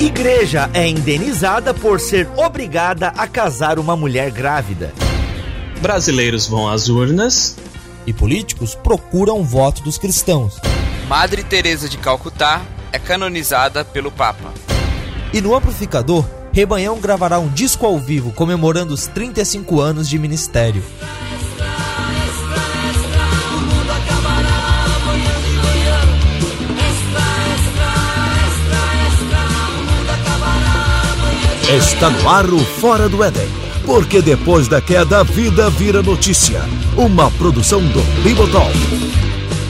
Igreja é indenizada por ser obrigada a casar uma mulher grávida. Brasileiros vão às urnas. E políticos procuram o voto dos cristãos. Madre Teresa de Calcutá é canonizada pelo Papa. E no amplificador, Rebanhão gravará um disco ao vivo comemorando os 35 anos de ministério. Está no ar o Fora do Éden. Porque depois da queda, a vida vira notícia. Uma produção do Bibotalk.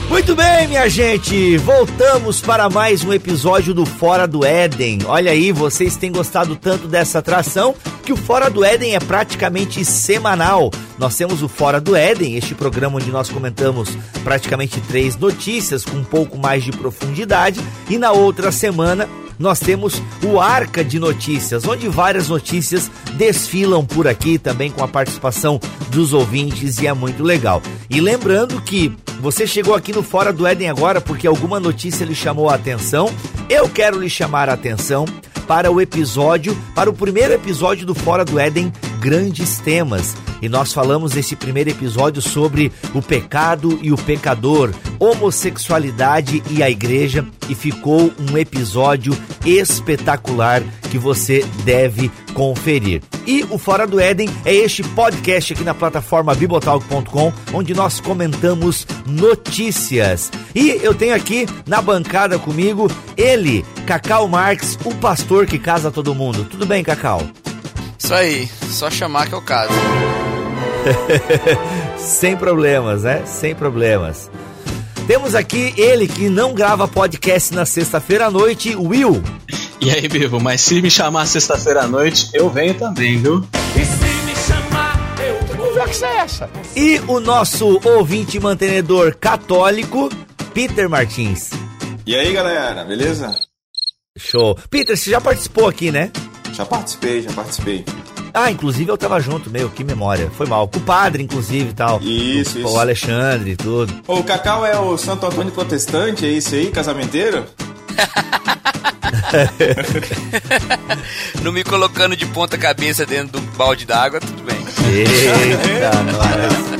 Muito bem, minha gente, voltamos para mais um episódio do Fora do Éden. Olha aí, vocês têm gostado tanto dessa atração que o Fora do Éden é praticamente semanal. Nós temos o Fora do Éden, este programa onde nós comentamos praticamente três notícias com um pouco mais de profundidade, e na outra semana nós temos o Arca de Notícias, onde várias notícias desfilam por aqui também com a participação dos ouvintes e é muito legal. E lembrando que você chegou aqui no Fora do Éden agora porque alguma notícia lhe chamou a atenção. Eu quero lhe chamar a atenção para o episódio, para o primeiro episódio do Fora do Éden Grandes Temas. E nós falamos nesse primeiro episódio sobre o pecado e o pecador, homossexualidade e a igreja, e ficou um episódio espetacular que você deve conferir. E o Fora do Éden é este podcast aqui na plataforma bibotalk.com, onde nós comentamos notícias. E eu tenho aqui na bancada comigo ele, Cacau Marques, o pastor que casa todo mundo. Tudo bem, Cacau? Isso aí, só chamar que eu caso. Sem problemas, né? Sem problemas. Temos aqui ele que não grava podcast na sexta-feira à noite, Will. E aí, Bivo, mas se me chamar sexta-feira à noite, eu venho também, viu? E se me chamar, eu Que conversa é essa? E o nosso ouvinte mantenedor católico, Peter Martins. E aí, galera, beleza? Show. Peter, você já participou aqui, né? Já participei, já participei. Ah, inclusive eu tava junto, meu, que memória. Foi mal. Com o padre, inclusive e tal. Isso, o, isso. O Alexandre e tudo. Ô, o Cacau é o Santo Antônio Protestante, é isso aí, casamenteiro? Não me colocando de ponta cabeça dentro do balde d'água, tudo bem. Eita, nós.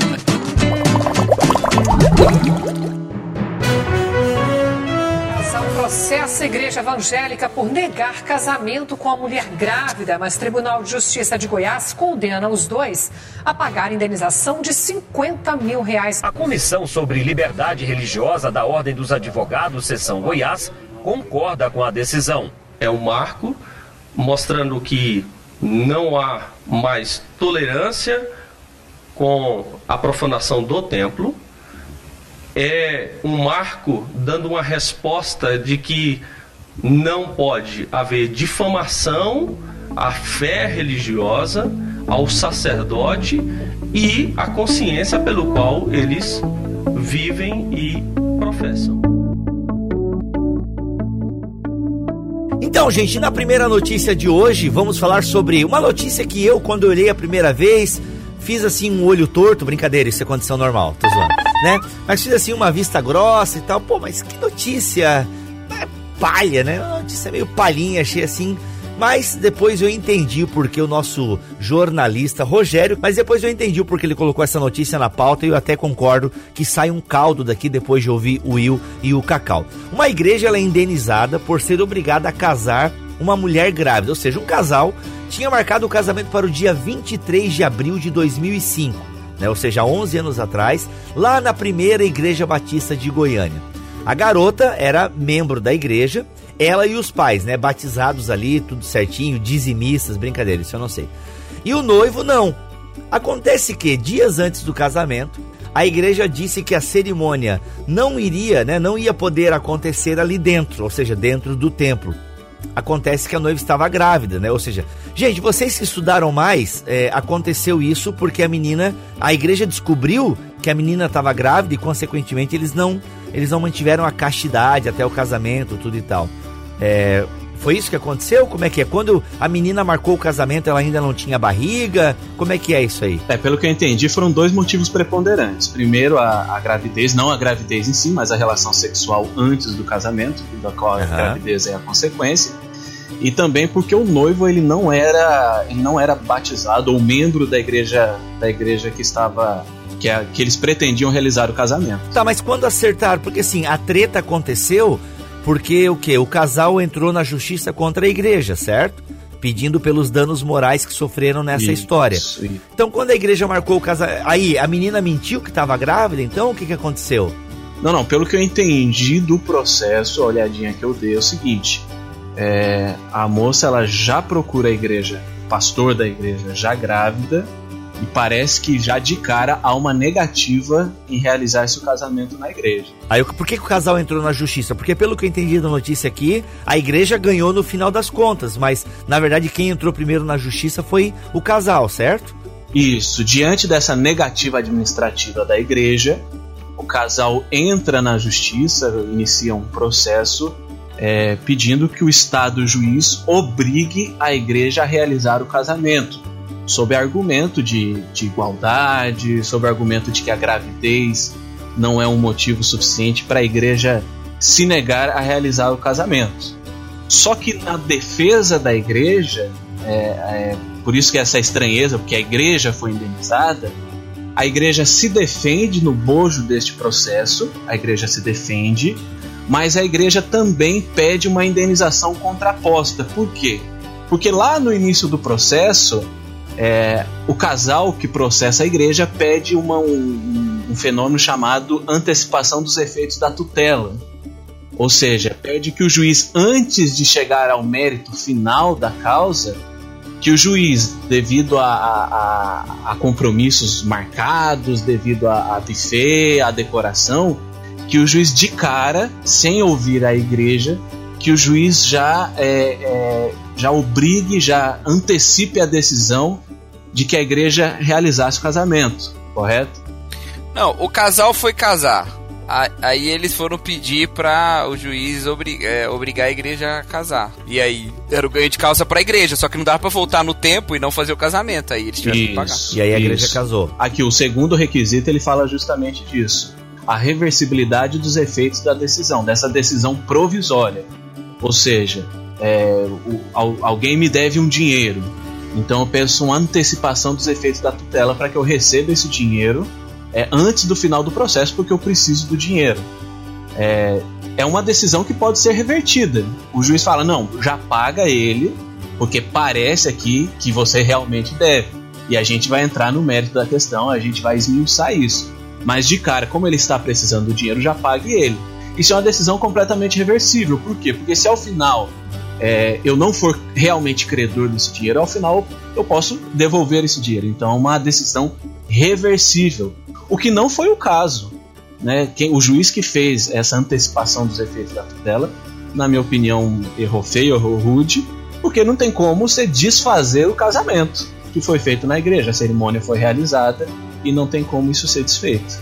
Processa a igreja evangélica por negar casamento com a mulher grávida, mas Tribunal de Justiça de Goiás condena os dois a pagar indenização de 50 mil reais. A Comissão sobre Liberdade Religiosa da Ordem dos Advogados, Seção Goiás, concorda com a decisão. É um marco mostrando que não há mais tolerância com a profanação do templo é um marco dando uma resposta de que não pode haver difamação à fé religiosa, ao sacerdote e à consciência pelo qual eles vivem e professam. Então, gente, na primeira notícia de hoje, vamos falar sobre uma notícia que eu, quando olhei a primeira vez, fiz assim um olho torto, brincadeira, isso é condição normal, tô zoando, né? Mas fiz assim uma vista grossa e tal, pô, mas que notícia é palha, né? Uma notícia meio palhinha, achei assim. Mas depois eu entendi o porquê o nosso jornalista Rogério, mas depois eu entendi o porquê ele colocou essa notícia na pauta e eu até concordo que sai um caldo daqui depois de ouvir o Will e o Cacau. Uma igreja é indenizada por ser obrigada a casar uma mulher grávida, ou seja, um casal tinha marcado o casamento para o dia 23 de abril de 2005, né? ou seja, 11 anos atrás, lá na primeira Igreja Batista de Goiânia. A garota era membro da igreja, ela e os pais, né, batizados ali, tudo certinho, dizimistas, brincadeira, isso eu não sei. E o noivo não. Acontece que dias antes do casamento, a igreja disse que a cerimônia não iria, né, não ia poder acontecer ali dentro, ou seja, dentro do templo acontece que a noiva estava grávida, né? Ou seja, gente, vocês que estudaram mais, é, aconteceu isso porque a menina, a igreja descobriu que a menina estava grávida e, consequentemente, eles não, eles não mantiveram a castidade até o casamento, tudo e tal. É, foi isso que aconteceu? Como é que é? Quando a menina marcou o casamento, ela ainda não tinha barriga? Como é que é isso aí? É, pelo que eu entendi, foram dois motivos preponderantes. Primeiro, a, a gravidez, não a gravidez em si, mas a relação sexual antes do casamento, da qual a uhum. gravidez é a consequência. e também porque o noivo ele não era ele não era batizado ou membro da igreja da igreja que estava que, a, que eles pretendiam realizar o casamento. Tá, mas quando acertaram, porque assim, a treta aconteceu porque o que? O casal entrou na justiça contra a igreja, certo? Pedindo pelos danos morais que sofreram nessa Isso, história. isso. Então, quando a igreja marcou o casamento. Aí, a menina mentiu que estava grávida, então o que, que aconteceu? Não, não, pelo que eu entendi do processo, a olhadinha que eu dei é o seguinte: é, a moça ela já procura a igreja, pastor da igreja já grávida, e parece que já de cara há uma negativa em realizar esse casamento na igreja. Aí, por que, que o casal entrou na justiça? Porque, pelo que eu entendi da notícia aqui, a igreja ganhou no final das contas, mas na verdade quem entrou primeiro na justiça foi o casal, certo? Isso, diante dessa negativa administrativa da igreja, o casal entra na justiça, inicia um processo é, pedindo que o Estado juiz obrigue a igreja a realizar o casamento, sob argumento de, de igualdade, sob argumento de que a gravidez não é um motivo suficiente para a igreja se negar a realizar o casamento. Só que na defesa da igreja, é, é, por isso que essa estranheza, porque a igreja foi indenizada, a igreja se defende no bojo deste processo, a igreja se defende, mas a igreja também pede uma indenização contraposta. Por quê? Porque lá no início do processo, é, o casal que processa a igreja pede uma, um, um fenômeno chamado antecipação dos efeitos da tutela. Ou seja, pede que o juiz, antes de chegar ao mérito final da causa, que o juiz, devido a, a, a- compromissos marcados, devido a, a buffet, a decoração, que o juiz de cara, sem ouvir a igreja, que o juiz já, é, é, já obrigue, já antecipe a decisão de que a igreja realizasse o casamento, correto? Não, o casal foi casar. A- Aí eles foram pedir pra o juiz é, obrigar a igreja a casar. E aí era o ganho de causa pra igreja, só que não dava pra voltar no tempo e não fazer o casamento. Aí eles tiveram que pagar. E aí a igreja isso. casou. Aqui, o segundo requisito, ele fala justamente disso. A reversibilidade dos efeitos da decisão, dessa decisão provisória. Ou seja, é, o- al- alguém me deve um dinheiro. Então eu peço uma antecipação dos efeitos da tutela para que eu receba esse dinheiro é, antes do final do processo, porque eu preciso do dinheiro. É, é uma decisão que pode ser revertida. O juiz fala: não, já paga ele, porque parece aqui que você realmente deve. E a gente vai entrar no mérito da questão, a gente vai esmiuçar isso. Mas de cara, como ele está precisando do dinheiro, já pague ele. Isso é uma decisão completamente reversível. Por quê? Porque se ao final é, eu não for realmente credor desse dinheiro, ao final eu posso devolver esse dinheiro. Então é uma decisão reversível. O que não foi o caso. Né? Quem, o juiz que fez essa antecipação dos efeitos da tutela, na minha opinião, errou feio, errou rude, porque não tem como você desfazer o casamento que foi feito na igreja. A cerimônia foi realizada e não tem como isso ser desfeito.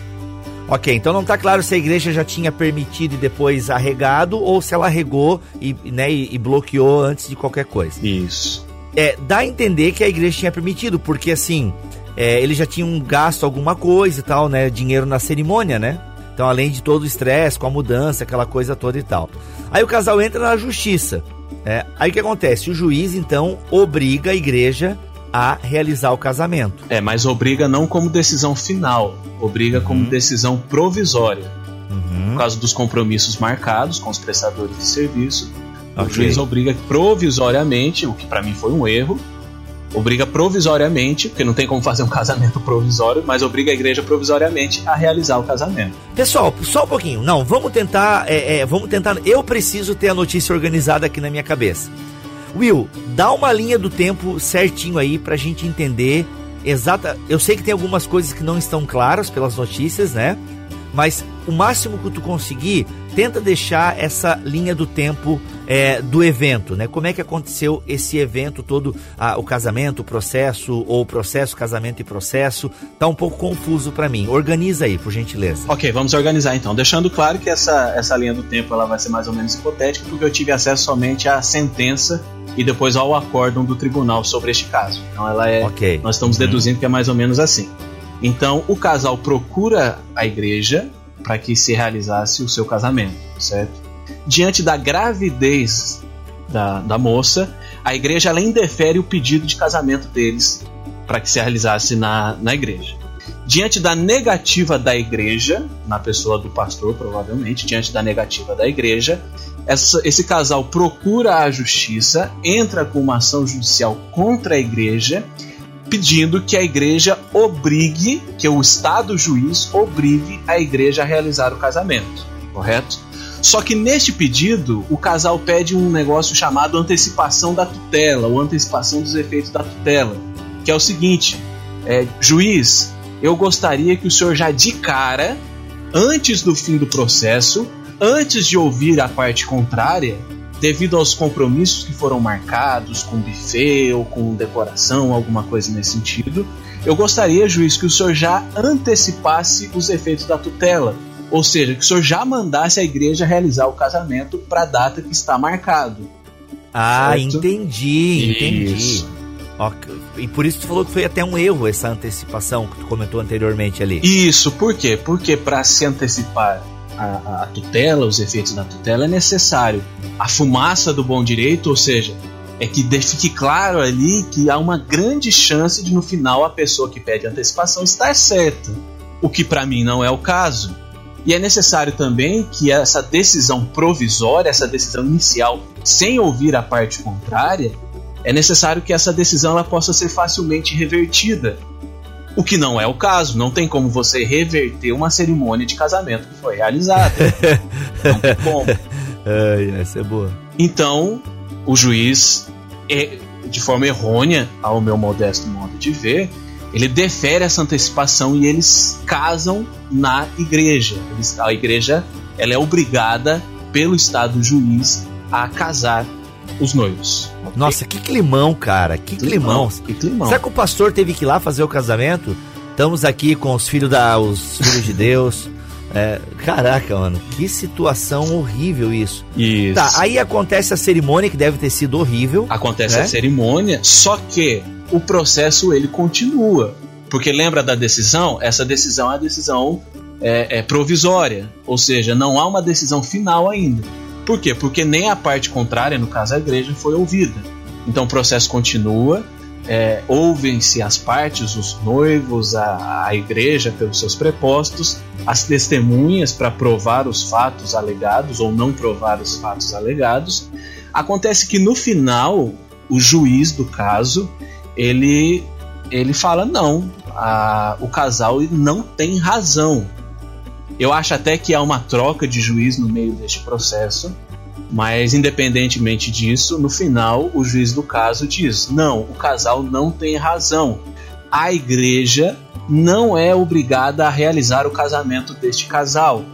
Ok, então não tá claro se a igreja já tinha permitido e depois arregado ou se ela arregou e, né, e, e bloqueou antes de qualquer coisa. Isso. É, dá a entender que a igreja tinha permitido, porque assim, é, eles já tinham gasto alguma coisa e tal, né? Dinheiro na cerimônia, né? Então, além de todo o estresse com a mudança, aquela coisa toda e tal. Aí o casal entra na justiça. É, aí o que acontece? O juiz, então, obriga a igreja a realizar o casamento. É, mas obriga não como decisão final, obriga como decisão provisória. Por causa dos compromissos marcados com os prestadores de serviço, o Ok. juiz obriga provisoriamente, o que pra mim foi um erro, obriga provisoriamente, porque não tem como fazer um casamento provisório, mas obriga a igreja provisoriamente a realizar o casamento. Pessoal, só um pouquinho. Não, vamos tentar. é, é, vamos tentar. Eu preciso ter a notícia organizada aqui na minha cabeça. Will, dá uma linha do tempo certinho aí pra gente entender exata. Eu sei que tem algumas coisas que não estão claras pelas notícias, né? Mas o máximo que tu conseguir, tenta deixar essa linha do tempo é, do evento, né? Como é que aconteceu esse evento todo, ah, o casamento, o processo, ou o processo, casamento e processo, tá um pouco confuso pra mim. Organiza aí, por gentileza. Ok, vamos organizar então. Deixando claro que essa, essa linha do tempo ela vai ser mais ou menos hipotética, porque eu tive acesso somente à sentença e depois ao acórdão do tribunal sobre este caso. Então ela é. Ok. Nós estamos deduzindo que é mais ou menos assim. Então o casal procura a igreja para que se realizasse o seu casamento, certo? Diante da gravidez da, da moça, a igreja ela indefere o pedido de casamento deles para que se realizasse na, na igreja. Diante da negativa da igreja, na pessoa do pastor, provavelmente, diante da negativa da igreja, essa, esse casal procura a justiça, entra com uma ação judicial contra a igreja, pedindo que a igreja obrigue, que o Estado juiz obrigue a igreja a realizar o casamento, correto? Só que neste pedido, o casal pede um negócio chamado antecipação da tutela, ou antecipação dos efeitos da tutela, que é o seguinte: é, juiz, eu gostaria que o senhor já de cara, antes do fim do processo, antes de ouvir a parte contrária, devido aos compromissos que foram marcados com buffet ou com decoração, alguma coisa nesse sentido, eu gostaria, juiz, que o senhor já antecipasse os efeitos da tutela. Ou seja, que o senhor já mandasse a igreja realizar o casamento para a data que está marcado. Ah, Certo? entendi, entendi. Isso. E por isso tu falou que foi até um erro essa antecipação que tu comentou anteriormente ali. Isso, por quê? Porque para se antecipar a, a tutela, os efeitos da tutela, é necessário a fumaça do bom direito, ou seja, é que fique claro ali que há uma grande chance de no final a pessoa que pede antecipação estar certa, o que para mim não é o caso. E é necessário também que essa decisão provisória, essa decisão inicial, sem ouvir a parte contrária, é necessário que essa decisão ela possa ser facilmente revertida. O que não é o caso, não tem como você reverter uma cerimônia de casamento que foi realizada. não tem como. Ai, essa é boa. Então, o juiz, é, de forma errônea, ao meu modesto modo de ver, ele defere essa antecipação e eles casam na igreja. Eles- a igreja ela é obrigada pelo Estado juiz a casar os noivos. Nossa, que climão, cara. Que climão. Que climão. Será que o pastor teve que ir lá fazer o casamento? Estamos aqui com os filhos da, os filhos de Deus. É, caraca, mano, que situação horrível isso. Isso. Tá, aí acontece a cerimônia que deve ter sido horrível. Acontece né? a cerimônia, só que o processo ele continua. Porque lembra da decisão? Essa decisão é a decisão é, é provisória, ou seja, não há uma decisão final ainda. Por quê? Porque nem a parte contrária, no caso a igreja, foi ouvida. Então o processo continua, é, ouvem-se as partes, os noivos, a, a igreja pelos seus prepostos, as testemunhas para provar os fatos alegados ou não provar os fatos alegados. Acontece que no final, o juiz do caso, ele, ele fala não, a- o casal não tem razão. Eu acho até que há uma troca de juiz no meio deste processo, mas independentemente disso, no final o juiz do caso diz: não, o casal não tem razão. A igreja não é obrigada a realizar o casamento deste casal,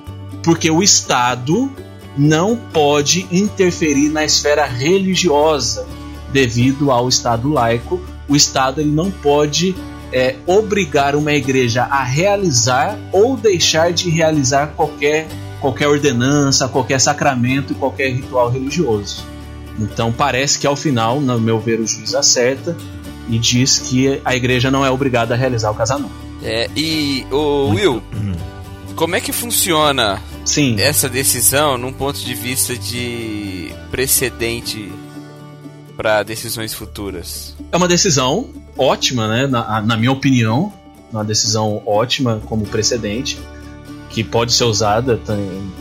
porque o Estado não pode interferir na esfera religiosa devido ao Estado laico. O Estado ele não pode é, obrigar uma igreja a realizar ou deixar de realizar qualquer, qualquer ordenança, qualquer sacramento e qualquer ritual religioso. Então parece que ao final, no meu ver, o juiz acerta e diz que a igreja não é obrigada a realizar o casamento. É, e, o Will, como é que funciona Sim. essa decisão num ponto de vista de precedente para decisões futuras? É uma decisão ótima, né? Na, na minha opinião, uma decisão ótima como precedente, que pode ser usada. Tem,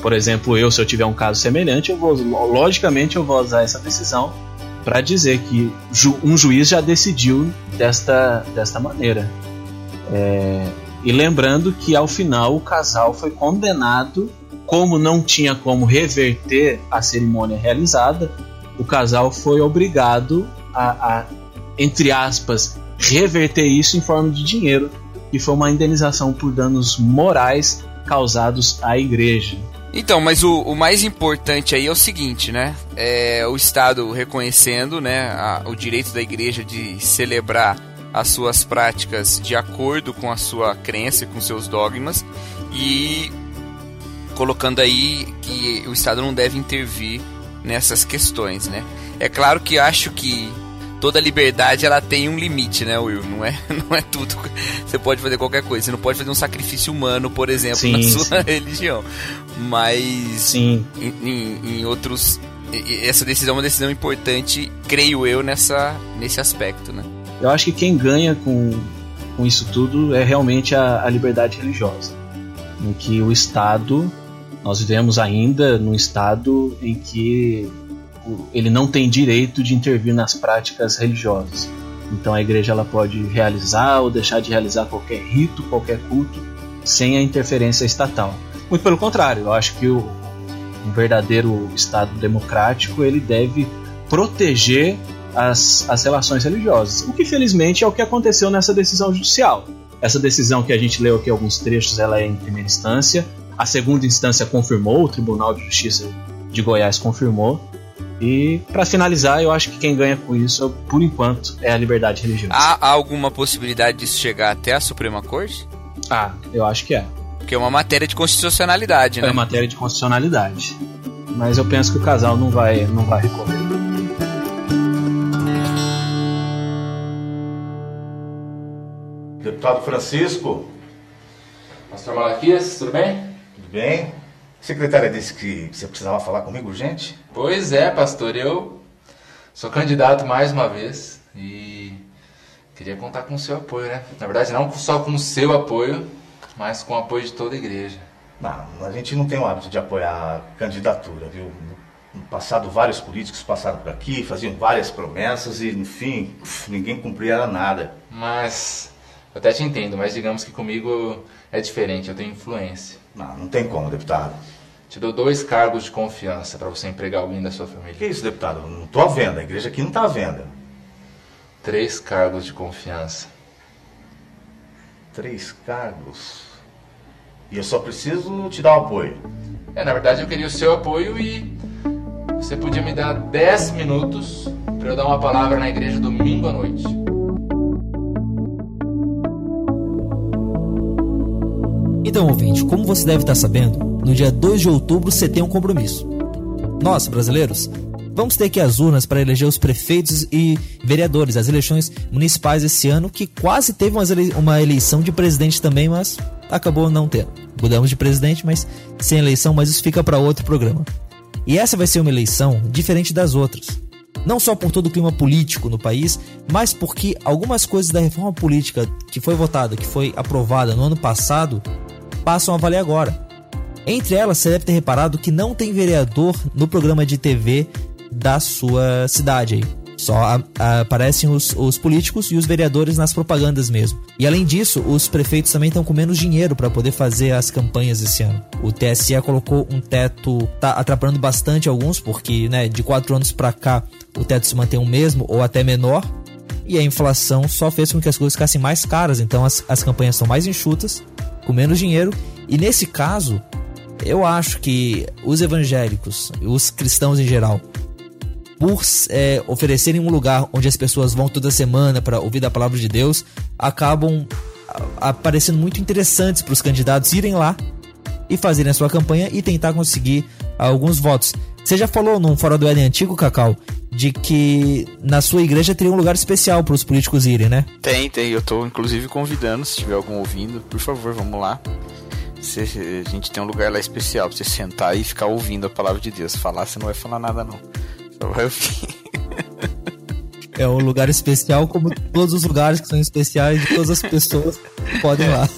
por exemplo, eu, se eu tiver um caso semelhante, eu vou, logicamente, eu vou usar essa decisão para dizer que ju, um juiz já decidiu desta, desta maneira. É, e lembrando que ao final o casal foi condenado, como não tinha como reverter a cerimônia realizada, o casal foi obrigado a, a, entre aspas, reverter isso em forma de dinheiro, que foi uma indenização por danos morais causados à igreja. Então, mas o, o mais importante aí é o seguinte, né? É o Estado reconhecendo, né, a- o direito da igreja de celebrar as suas práticas de acordo com a sua crença e com seus dogmas e colocando aí que o Estado não deve intervir nessas questões, né? É claro que acho que toda liberdade ela tem um limite, né, Will? Não é, não é tudo. Você pode fazer qualquer coisa. Você não pode fazer um sacrifício humano, por exemplo, Sim, na sua sim. religião. Mas Sim. em, em- em outros essa decisão é uma decisão importante, creio eu, nessa, nesse aspecto, né? Eu acho que quem ganha com, com isso tudo é realmente a, a liberdade religiosa. Em que o Estado, nós vivemos ainda num Estado em que ele não tem direito de intervir nas práticas religiosas. Então a igreja ela pode realizar ou deixar de realizar qualquer rito, qualquer culto, sem a interferência estatal. Muito pelo contrário, eu acho que o, um verdadeiro Estado democrático ele deve proteger as, as relações religiosas. O que felizmente é o que aconteceu nessa decisão judicial. Essa decisão que a gente leu aqui alguns trechos, ela é em primeira instância. A segunda instância confirmou, o Tribunal de Justiça de Goiás confirmou. E para finalizar, eu acho que quem ganha com isso, por enquanto, é a liberdade religiosa. Há alguma possibilidade disso chegar até a Suprema Corte? Ah, eu acho que é. Porque é uma matéria de constitucionalidade, né? É matéria de constitucionalidade. Mas eu penso que o casal não vai, não vai recorrer. Deputado Francisco. Pastor Malaquias, tudo bem? Tudo bem. A secretária disse que você precisava falar comigo urgente. Pois é, pastor. Eu sou candidato mais uma vez e queria contar com o seu apoio, né? Na verdade, não só com o seu apoio, mas com o apoio de toda a igreja. Não, a gente não tem o hábito de apoiar a candidatura, viu? No passado, vários políticos passaram por aqui, faziam várias promessas e, no fim, ninguém cumpria nada. Mas, eu até te entendo, mas digamos que comigo é diferente, eu tenho influência. Não, não tem como, deputado. Te dou dois cargos de confiança para você empregar alguém da sua família. Que isso, deputado? Não estou à venda, a igreja aqui não está à venda. Três cargos de confiança. Três cargos? E eu só preciso te dar o apoio. É, na verdade eu queria o seu apoio e você podia me dar 10 minutos para eu dar uma palavra na igreja domingo à noite. Então, ouvinte, como você deve estar sabendo, no dia 2 de outubro você tem um compromisso. Nós, brasileiros, vamos ter aqui as urnas para eleger os prefeitos e vereadores, as eleições municipais esse ano, que quase teve uma eleição de presidente também, mas acabou não tendo. Mudamos de presidente, mas sem eleição, mas isso fica para outro programa. E essa vai ser uma eleição diferente das outras. Não só por todo o clima político no país, mas porque algumas coisas da reforma política que foi votada, que foi aprovada no ano passado, passam a valer agora. Entre elas, você deve ter reparado que não tem vereador no programa de TV da sua cidade aí. Só a, a, aparecem os, os, políticos e os vereadores nas propagandas mesmo. E além disso, os prefeitos também estão com menos dinheiro para poder fazer as campanhas esse ano. O TSE colocou um teto, tá atrapalhando bastante alguns, porque né, de quatro anos para cá o teto se mantém o mesmo ou até menor. E a inflação só fez com que as coisas ficassem mais caras, então as, as campanhas são mais enxutas, com menos dinheiro. E nesse caso, eu acho que os evangélicos, os cristãos em geral, por é, oferecerem um lugar onde as pessoas vão toda semana para ouvir da palavra de Deus, acabam aparecendo muito interessantes para os candidatos irem lá e fazerem a sua campanha e tentar conseguir alguns votos. Você já falou num Fora do Éden antigo, Cacau, de que na sua igreja teria um lugar especial para os políticos irem, né? Tem, tem. Eu estou inclusive convidando, se tiver algum ouvindo, por favor, vamos lá. Você, a gente tem um lugar lá especial para você sentar e ficar ouvindo a palavra de Deus. Falar, você não vai falar nada, não. É um lugar especial, como todos os lugares que são especiais, e todas as pessoas podem ir lá.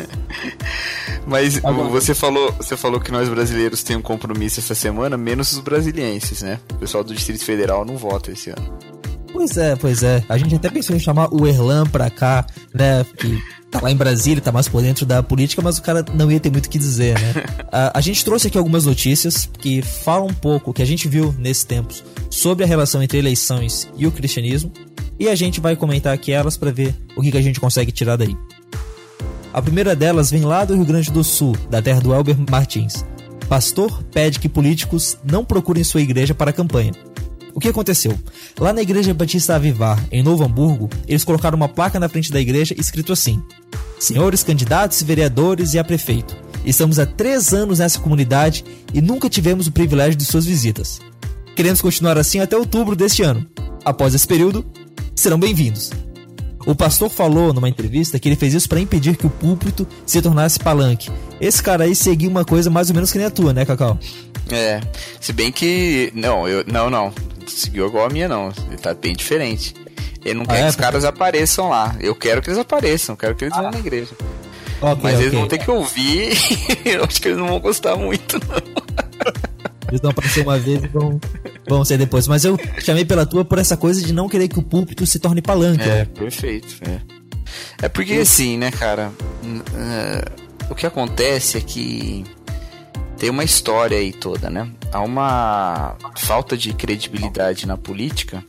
Mas Agora. você falou, você falou que nós brasileiros temos um compromisso essa semana, menos os brasilienses, né? O pessoal do Distrito Federal não vota esse ano. Pois é, pois é. A gente até pensou em chamar o Erlan pra cá, né? Que tá lá em Brasília, tá mais por dentro da política, mas o cara não ia ter muito o que dizer, né? a, a gente trouxe aqui algumas notícias que falam um pouco, que a gente viu nesses tempos, sobre a relação entre eleições e o cristianismo, e a gente vai comentar aqui elas para ver o que, que a gente consegue tirar daí. A primeira delas vem lá do Rio Grande do Sul, da terra do Elber Martins. Pastor pede que políticos não procurem sua igreja para a campanha. O que aconteceu? Lá na Igreja Batista Avivar, em Novo Hamburgo, eles colocaram uma placa na frente da igreja escrito assim: Senhores candidatos vereadores e a prefeito, estamos há três anos nessa comunidade e nunca tivemos o privilégio de suas visitas. Queremos continuar assim até outubro deste ano. Após esse período, serão bem-vindos. O pastor falou numa entrevista que ele fez isso para impedir que o púlpito se tornasse palanque. Esse cara aí seguiu uma coisa mais ou menos que nem a tua, né, Cacau? É. Se bem que. Não, eu. Não, não. Seguiu igual a minha, não. Ele tá bem diferente. Ele não Ah, quer é? que os caras apareçam lá. Eu quero que eles apareçam, quero que eles vão na igreja. Ok, Mas eles vão ter que ouvir. eu acho que eles não vão gostar muito, não. Eles vão aparecer uma vez e vão, vão ser depois. Mas eu chamei pela tua por essa coisa de não querer que o púlpito se torne palanque. É, perfeito. É, é porque assim, né, cara? é, o que acontece é que tem uma história aí toda, né? Há uma falta de credibilidade na política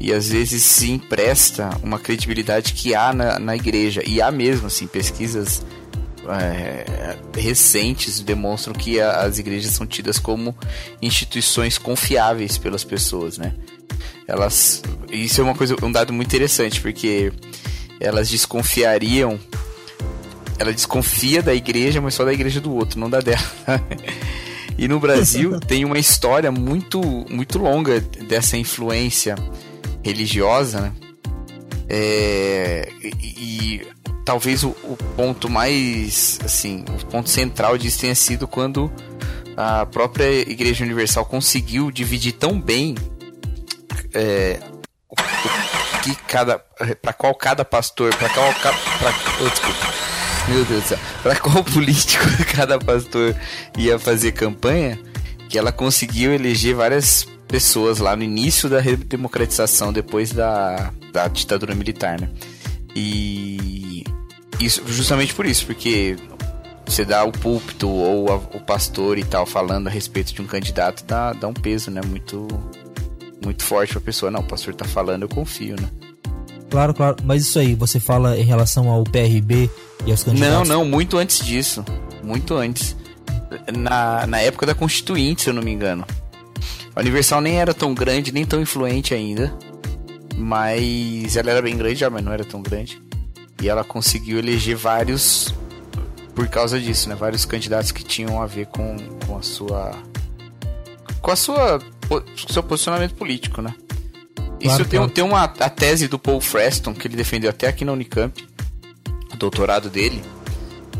e às vezes se empresta uma credibilidade que há na, na igreja. E há mesmo, assim, pesquisas é, recentes demonstram que a- as igrejas são tidas como instituições confiáveis pelas pessoas, né? Elas, isso é uma coisa, um dado muito interessante porque elas desconfiariam, ela desconfia da igreja, mas só da igreja do outro, não da dela. e no Brasil tem uma história muito, muito longa dessa influência religiosa, né? É, e, talvez o, o ponto mais, assim, o ponto central disso tenha sido quando a própria Igreja Universal conseguiu dividir tão bem é, que cada, para qual cada pastor, para qual, pra, oh, desculpa, meu Deus do céu, para qual político cada pastor ia fazer campanha, que ela conseguiu eleger várias pessoas lá no início da redemocratização, depois da, da ditadura militar, né? E isso justamente por isso, porque você dá o púlpito ou a- o pastor e tal falando a respeito de um candidato dá, dá um peso, né? Muito muito forte pra pessoa. Não, o pastor tá falando, eu confio, né? Claro, claro. Mas isso aí, você fala em relação ao PRB e aos Não, candidatos? não, muito antes disso. Muito antes. Na, na época da Constituinte, se eu não me engano. A Universal nem era tão grande, nem tão influente ainda. Mas ela era bem grande já, mas não era tão grande. E ela conseguiu eleger vários por causa disso, né? Vários candidatos que tinham a ver com, com a sua. com a sua. po- seu posicionamento político, né? Isso tem, claro. tem uma a tese do Paul Freston, que ele defendeu até aqui na Unicamp, o doutorado dele,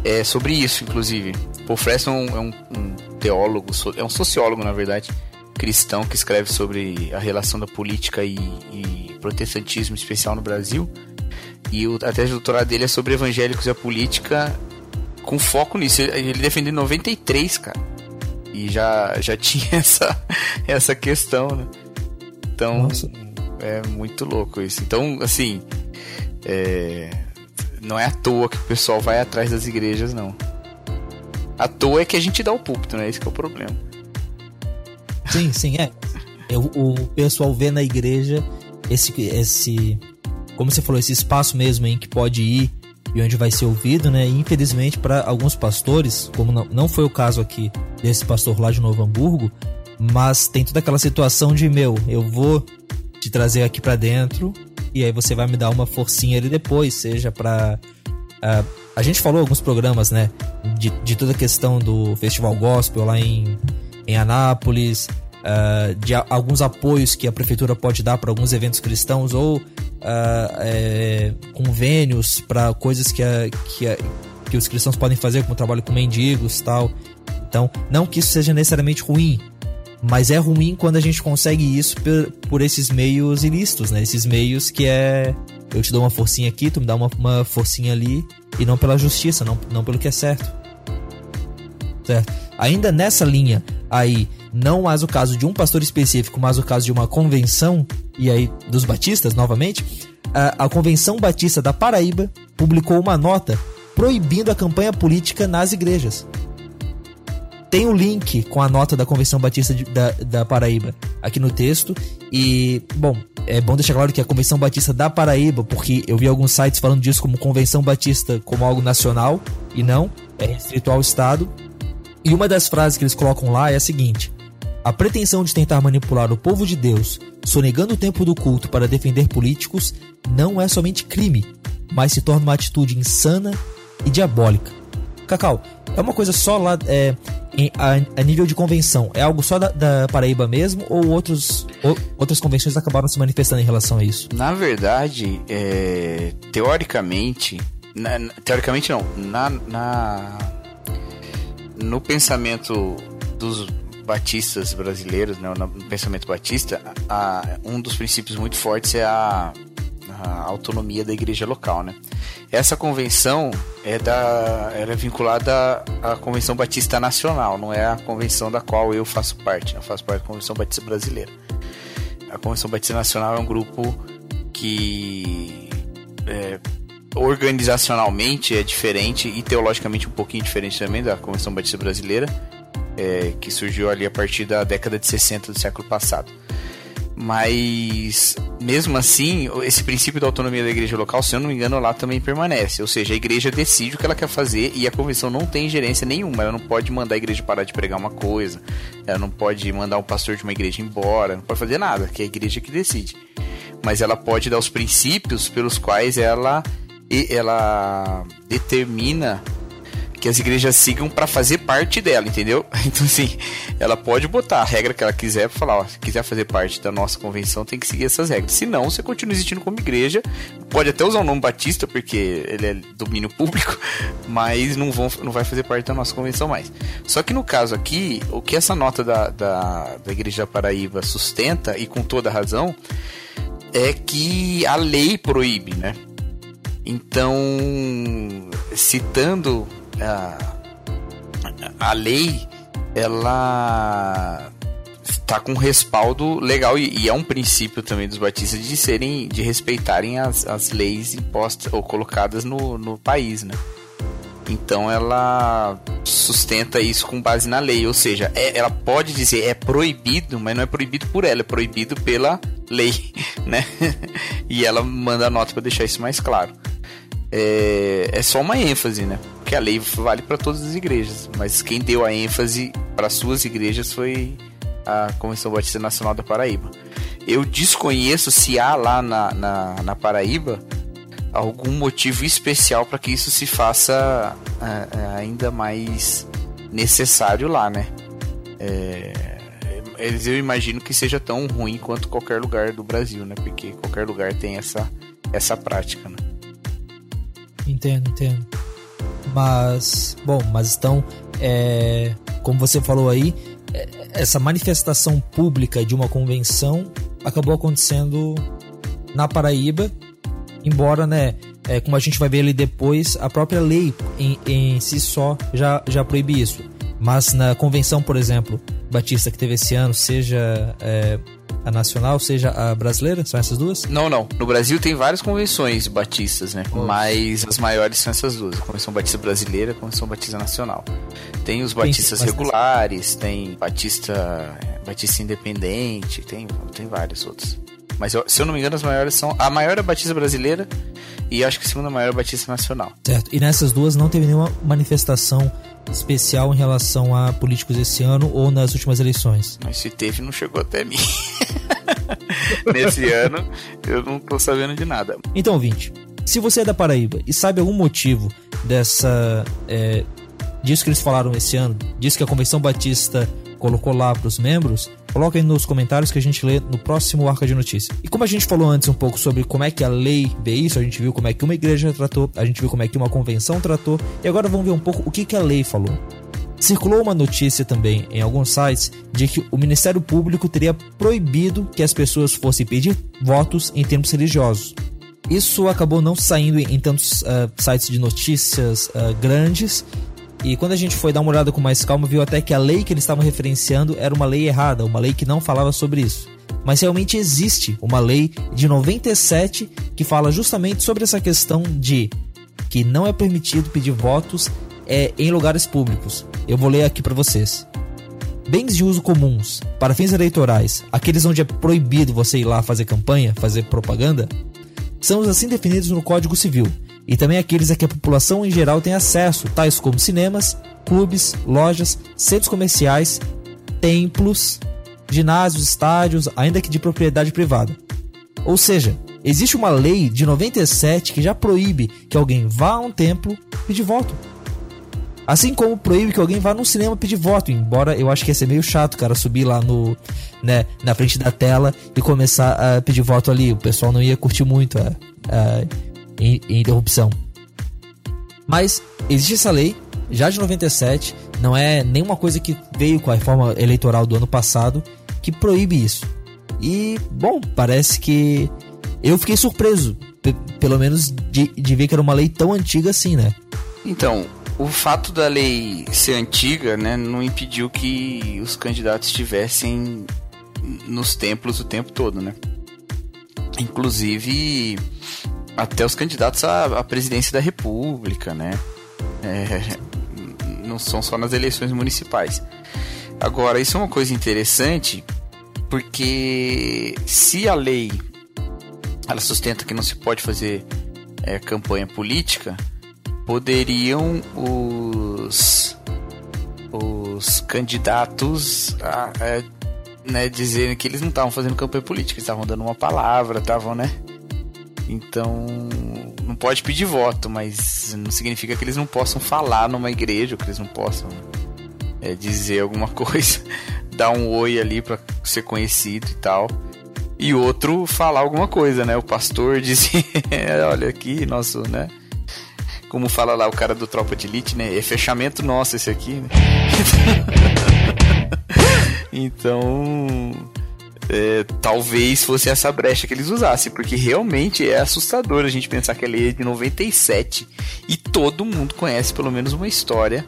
é sobre isso, inclusive. Paul Freston é um, um teólogo, é um sociólogo, na verdade, cristão, que escreve sobre a relação da política e, e protestantismo especial no Brasil. E o, a tese de doutorado dele é sobre evangélicos e a política com foco nisso. Ele, ele defendeu em 93, cara. E já, já tinha essa, essa questão, né? Então, Nossa. é muito louco isso. Então, assim, é, não é à toa que o pessoal vai atrás das igrejas, não. À toa é que a gente dá o púlpito, né? Esse que é o problema. Sim, sim, é. O, o pessoal vê na igreja esse, esse. Como você falou, esse espaço mesmo em que pode ir e onde vai ser ouvido, né? Infelizmente, para alguns pastores, como não, foi o caso aqui desse pastor lá de Novo Hamburgo, mas tem toda aquela situação de, meu, eu vou te trazer aqui pra dentro e aí você vai me dar uma forcinha ali depois, seja pra. ah, a gente falou alguns programas, né? De, de toda a questão do Festival Gospel lá em, em Anápolis, ah, de a- alguns apoios que a prefeitura pode dar para alguns eventos cristãos ou ah, é, convênios para coisas que, a, que, a- que os cristãos podem fazer, como trabalho com mendigos tal. Então, não que isso seja necessariamente ruim, mas é ruim quando a gente consegue isso por, por esses meios ilícitos, né? Esses meios que é. Eu te dou uma forcinha aqui, tu me dá uma, uma forcinha ali, e não pela justiça, não, não pelo que é certo. Certo? Ainda nessa linha aí, não mais o caso de um pastor específico, mas o caso de uma convenção, e aí dos batistas novamente, a, a Convenção Batista da Paraíba publicou uma nota proibindo a campanha política nas igrejas. Tem o link com a nota da Convenção Batista de- da, da Paraíba aqui no texto. E, bom, é bom deixar claro que a Convenção Batista da Paraíba, porque eu vi alguns sites falando disso como Convenção Batista como algo nacional, e não, é restrito ao Estado. E uma das frases que eles colocam lá é a seguinte: A pretensão de tentar manipular o povo de Deus, sonegando o tempo do culto para defender políticos, não é somente crime, mas se torna uma atitude insana e diabólica. Cacau, é uma coisa só lá é, em- a, a nível de convenção? É algo só da, da Paraíba mesmo ou outros, ou- outras convenções acabaram se manifestando em relação a isso? Na verdade, é, teoricamente, na- teoricamente não, na, na- no pensamento dos batistas brasileiros, né, no pensamento batista, a, um dos princípios muito fortes é a, a, autonomia da igreja local, né? Essa convenção é da, ela é vinculada à Convenção Batista Nacional, não é a convenção da qual eu faço parte, né? eu faço parte da Convenção Batista Brasileira. A Convenção Batista Nacional é um grupo que é, organizacionalmente é diferente e teologicamente um pouquinho diferente também da Convenção Batista Brasileira, é, que surgiu ali a partir da década de 60 do século passado. Mas, mesmo assim, esse princípio da autonomia da igreja local, se eu não me engano, lá também permanece. Ou seja, a igreja decide o que ela quer fazer e a convenção não tem gerência nenhuma. Ela não pode mandar a igreja parar de pregar uma coisa, ela não pode mandar um pastor de uma igreja embora, não pode fazer nada, que é a igreja que decide. Mas ela pode dar os princípios pelos quais ela, ela determina que as igrejas sigam para fazer parte dela, entendeu? Então, assim, ela pode botar a regra que ela quiser falar, ó, se quiser fazer parte da nossa convenção, tem que seguir essas regras. Se não, você continua existindo como igreja, pode até usar o nome Batista, porque ele é domínio público, mas não, vão, não vai fazer parte da nossa convenção mais. Só que no caso aqui, o que essa nota da, da, da Igreja Paraíba sustenta, e com toda razão, é que a lei proíbe, né? Então, citando a, a lei ela está com respaldo legal e, e, é um princípio também dos batistas de serem de respeitarem as, as leis impostas ou colocadas no, no país, né? Então ela sustenta isso com base na lei, ou seja, é, ela pode dizer é proibido, mas não é proibido por ela, é proibido pela lei, né? e ela manda a nota para deixar isso mais claro. É, é só uma ênfase, né? Porque a lei vale para todas as igrejas, mas quem deu a ênfase para suas igrejas foi a Convenção Batista Nacional da Paraíba. Eu desconheço se há lá na, na, na Paraíba algum motivo especial para que isso se faça é, é, ainda mais necessário lá, né? É, eu imagino que seja tão ruim quanto qualquer lugar do Brasil, né? Porque qualquer lugar tem essa, essa prática, né? Entendo, entendo. Mas, bom, mas então, é, como você falou aí, é, essa manifestação pública de uma convenção acabou acontecendo na Paraíba, embora, né, é, como a gente vai ver ali depois, a própria lei em, em si só já, já proíbe isso. Mas na convenção, por exemplo, Batista que teve esse ano, seja é, a nacional, seja a brasileira? São essas duas? Não, não. No Brasil tem várias convenções batistas, né? Mas as maiores são essas duas: a Convenção Batista Brasileira e a Convenção Batista Nacional. Tem os batistas tem, regulares, tem Batista, Batista Independente, tem, tem vários outros. Mas eu, se eu não me engano, as maiores são. A maior é a Batista Brasileira e acho que a segunda maior é a Batista Nacional. Certo. E nessas duas não teve nenhuma manifestação especial em relação a políticos esse ano ou nas últimas eleições? Mas se teve, não chegou até mim. Nesse ano, eu não tô sabendo de nada. Então, ouvinte, se você é da Paraíba e sabe algum motivo dessa. É, disso que eles falaram esse ano, disso que a Convenção Batista colocou lá para os membros, coloca aí nos comentários que a gente lê no próximo Arca de Notícias. E como a gente falou antes um pouco sobre como é que a lei vê isso, a gente viu como é que uma igreja tratou, a gente viu como é que uma convenção tratou, e agora vamos ver um pouco o que, que a lei falou. Circulou uma notícia também em alguns sites de que o Ministério Público teria proibido que as pessoas fossem pedir votos em termos religiosos. Isso acabou não saindo em tantos uh, sites de notícias uh, grandes, e quando a gente foi dar uma olhada com mais calma, viu até que a lei que eles estavam referenciando era uma lei errada, uma lei que não falava sobre isso. Mas realmente existe uma lei de 97 que fala justamente sobre essa questão de que não é permitido pedir votos é, em lugares públicos. Eu vou ler aqui para vocês. Bens de uso comuns para fins eleitorais, aqueles onde é proibido você ir lá fazer campanha, fazer propaganda, são assim definidos no Código Civil e também aqueles a que a população em geral tem acesso, tais como cinemas, clubes, lojas, centros comerciais, templos, ginásios, estádios, ainda que de propriedade privada. Ou seja, existe uma lei de 97 que já proíbe que alguém vá a um templo pedir voto. Assim como proíbe que alguém vá num cinema pedir voto, embora eu acho que ia ser meio chato, cara, subir lá no, né, na frente da tela e começar a pedir voto ali. O pessoal não ia curtir muito. É, é, interrupção. Mas existe essa lei, já de 97, Não é nenhuma coisa que veio com a reforma eleitoral do ano passado que proíbe isso. E, bom, parece que eu fiquei surpreso, pelo menos de, de ver que era uma lei tão antiga assim, né? Então, o fato da lei ser antiga, né, não impediu que os candidatos estivessem nos templos o tempo todo, né? Inclusive até os candidatos à, à presidência da República, né? É, não são só nas eleições municipais. Agora, isso é uma coisa interessante, porque se a lei ela sustenta que não se pode fazer é, campanha política, poderiam os os candidatos a, a né, dizerem que eles não estavam fazendo campanha política, estavam dando uma palavra, estavam, né? Então, não pode pedir voto, mas não significa que eles não possam falar numa igreja, ou que eles não possam é, dizer alguma coisa, dar um oi ali para ser conhecido e tal. E outro falar alguma coisa, né? O pastor dizer, olha aqui, nosso, né? Como fala lá o cara do Tropa de Elite, né? É fechamento nosso esse aqui, né? então, é, talvez fosse essa brecha que eles usassem, porque realmente é assustador a gente pensar que a lei é de 97 e todo mundo conhece pelo menos uma história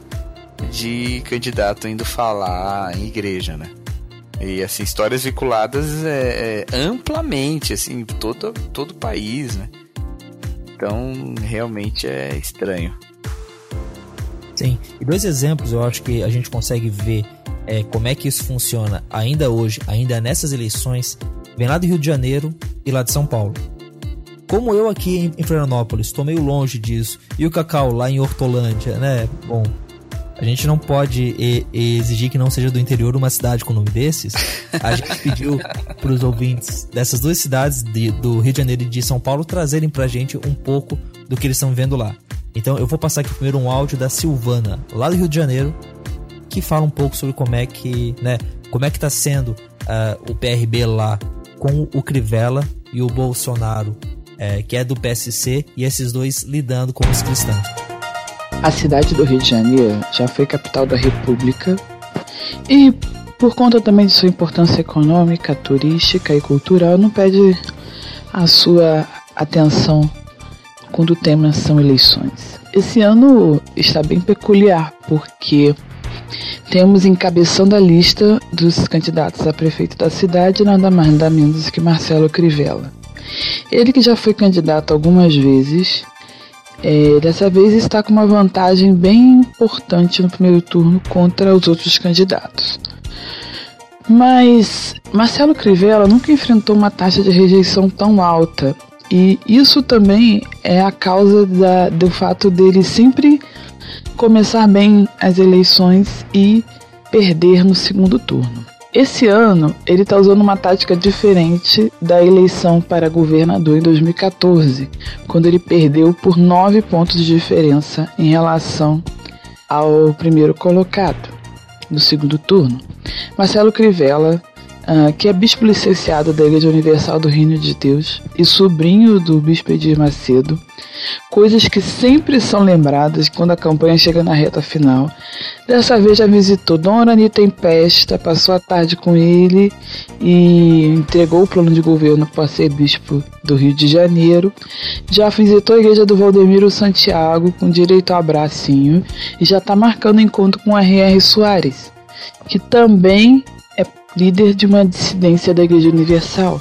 de candidato indo falar em igreja, né? E assim, histórias vinculadas é, é, amplamente, assim, todo, todo o país, né? Então, realmente é estranho. Sim, e dois exemplos eu acho que a gente consegue ver é, como é que isso funciona ainda hoje, ainda nessas eleições, vem lá do Rio de Janeiro e lá de São Paulo. Como eu aqui em, Florianópolis estou meio longe disso, e o Cacau lá em Hortolândia, né? Bom, a gente não pode exigir que não seja do interior uma cidade com nome desses. A gente pediu para os ouvintes dessas duas cidades, de, do Rio de Janeiro e de São Paulo, trazerem para a gente um pouco do que eles estão vendo lá. Então eu vou passar aqui primeiro um áudio da Silvana, lá do Rio de Janeiro, que fala um pouco sobre como é que, né, como é que tá sendo uh, o PRB lá com o Crivella e o Bolsonaro, é, que é do PSC, e esses dois lidando com os cristãos. A cidade do Rio de Janeiro já foi capital da República e, por conta também de sua importância econômica, turística e cultural, não pede a sua atenção quando o tema são eleições. Esse ano está bem peculiar porque temos encabeçando a lista dos candidatos a prefeito da cidade nada mais nada menos que Marcelo Crivella. Ele que já foi candidato algumas vezes, é, dessa vez está com uma vantagem bem importante no primeiro turno contra os outros candidatos. Mas Marcelo Crivella nunca enfrentou uma taxa de rejeição tão alta. E isso também é a causa da, do fato dele sempre começar bem as eleições e perder no segundo turno. Esse ano, ele está usando uma tática diferente da eleição para governador em 2014, quando ele perdeu por nove pontos de diferença em relação ao primeiro colocado no segundo turno. Marcelo Crivella uh, que é bispo licenciado da Igreja Universal do Reino de Deus e sobrinho do bispo Edir Macedo, coisas que sempre são lembradas quando a campanha chega na reta final. Dessa vez já visitou Dom Arani Tempesta, passou a tarde com ele e entregou o plano de governo para ser bispo do Rio de Janeiro. Já visitou a igreja do Valdemiro Santiago com direito ao abracinho e já está marcando encontro com R.R. Soares, que também líder de uma dissidência da Igreja Universal.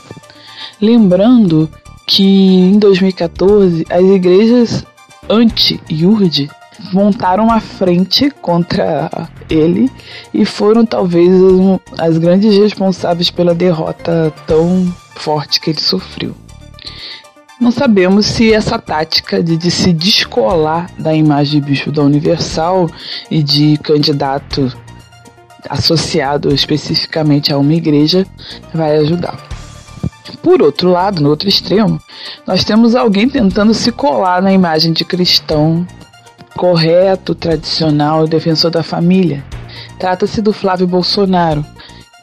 Lembrando que em 2014 as igrejas anti-Yurd montaram uma frente contra ele e foram talvez as grandes responsáveis pela derrota tão forte que ele sofreu. Não sabemos se essa tática de, de se descolar da imagem de bicho da Universal e de candidato associado especificamente a uma igreja vai ajudar. Por outro lado, no outro extremo, nós temos alguém tentando se colar na imagem de cristão correto, tradicional, defensor da família. Trata-se do Flávio Bolsonaro,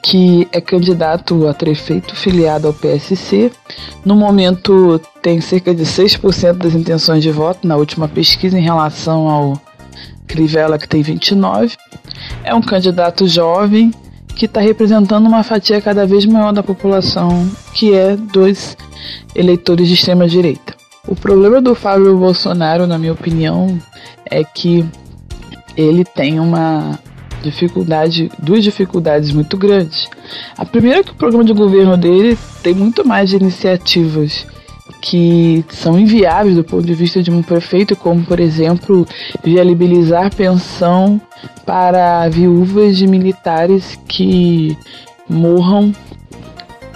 que é candidato a prefeito filiado ao PSC. No momento, tem cerca de 6% das intenções de voto na última pesquisa em relação ao Crivella, que tem 29, é um candidato jovem que está representando uma fatia cada vez maior da população, que é dos eleitores de extrema direita. O problema do Fábio Bolsonaro, na minha opinião, é que ele tem uma dificuldade, duas dificuldades muito grandes. A primeira é que o programa de governo dele tem muito mais iniciativas que são inviáveis do ponto de vista de um prefeito, como por exemplo viabilizar pensão para viúvas de militares que morram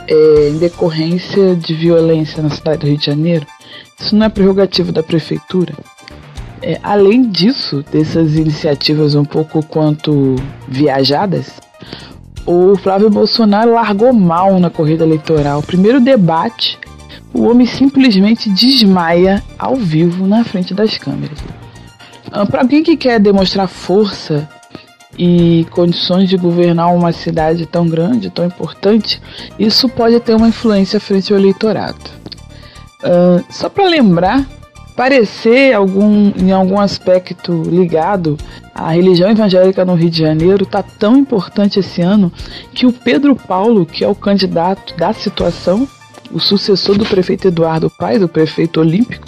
é, em decorrência de violência na cidade do Rio de Janeiro. Isso não é prerrogativo da prefeitura. É, além disso, dessas iniciativas um pouco quanto viajadas, o Flávio Bolsonaro largou mal na corrida eleitoral. Primeiro debate, o homem simplesmente desmaia ao vivo na frente das câmeras. Ah, Para alguém que quer demonstrar força e condições de governar uma cidade tão grande, tão importante, isso pode ter uma influência frente ao eleitorado. Uh, só para lembrar, parecer algum, em algum aspecto ligado à religião evangélica no Rio de Janeiro está tão importante esse ano que o Pedro Paulo, que é o candidato da situação, o sucessor do prefeito Eduardo Paes, o prefeito olímpico,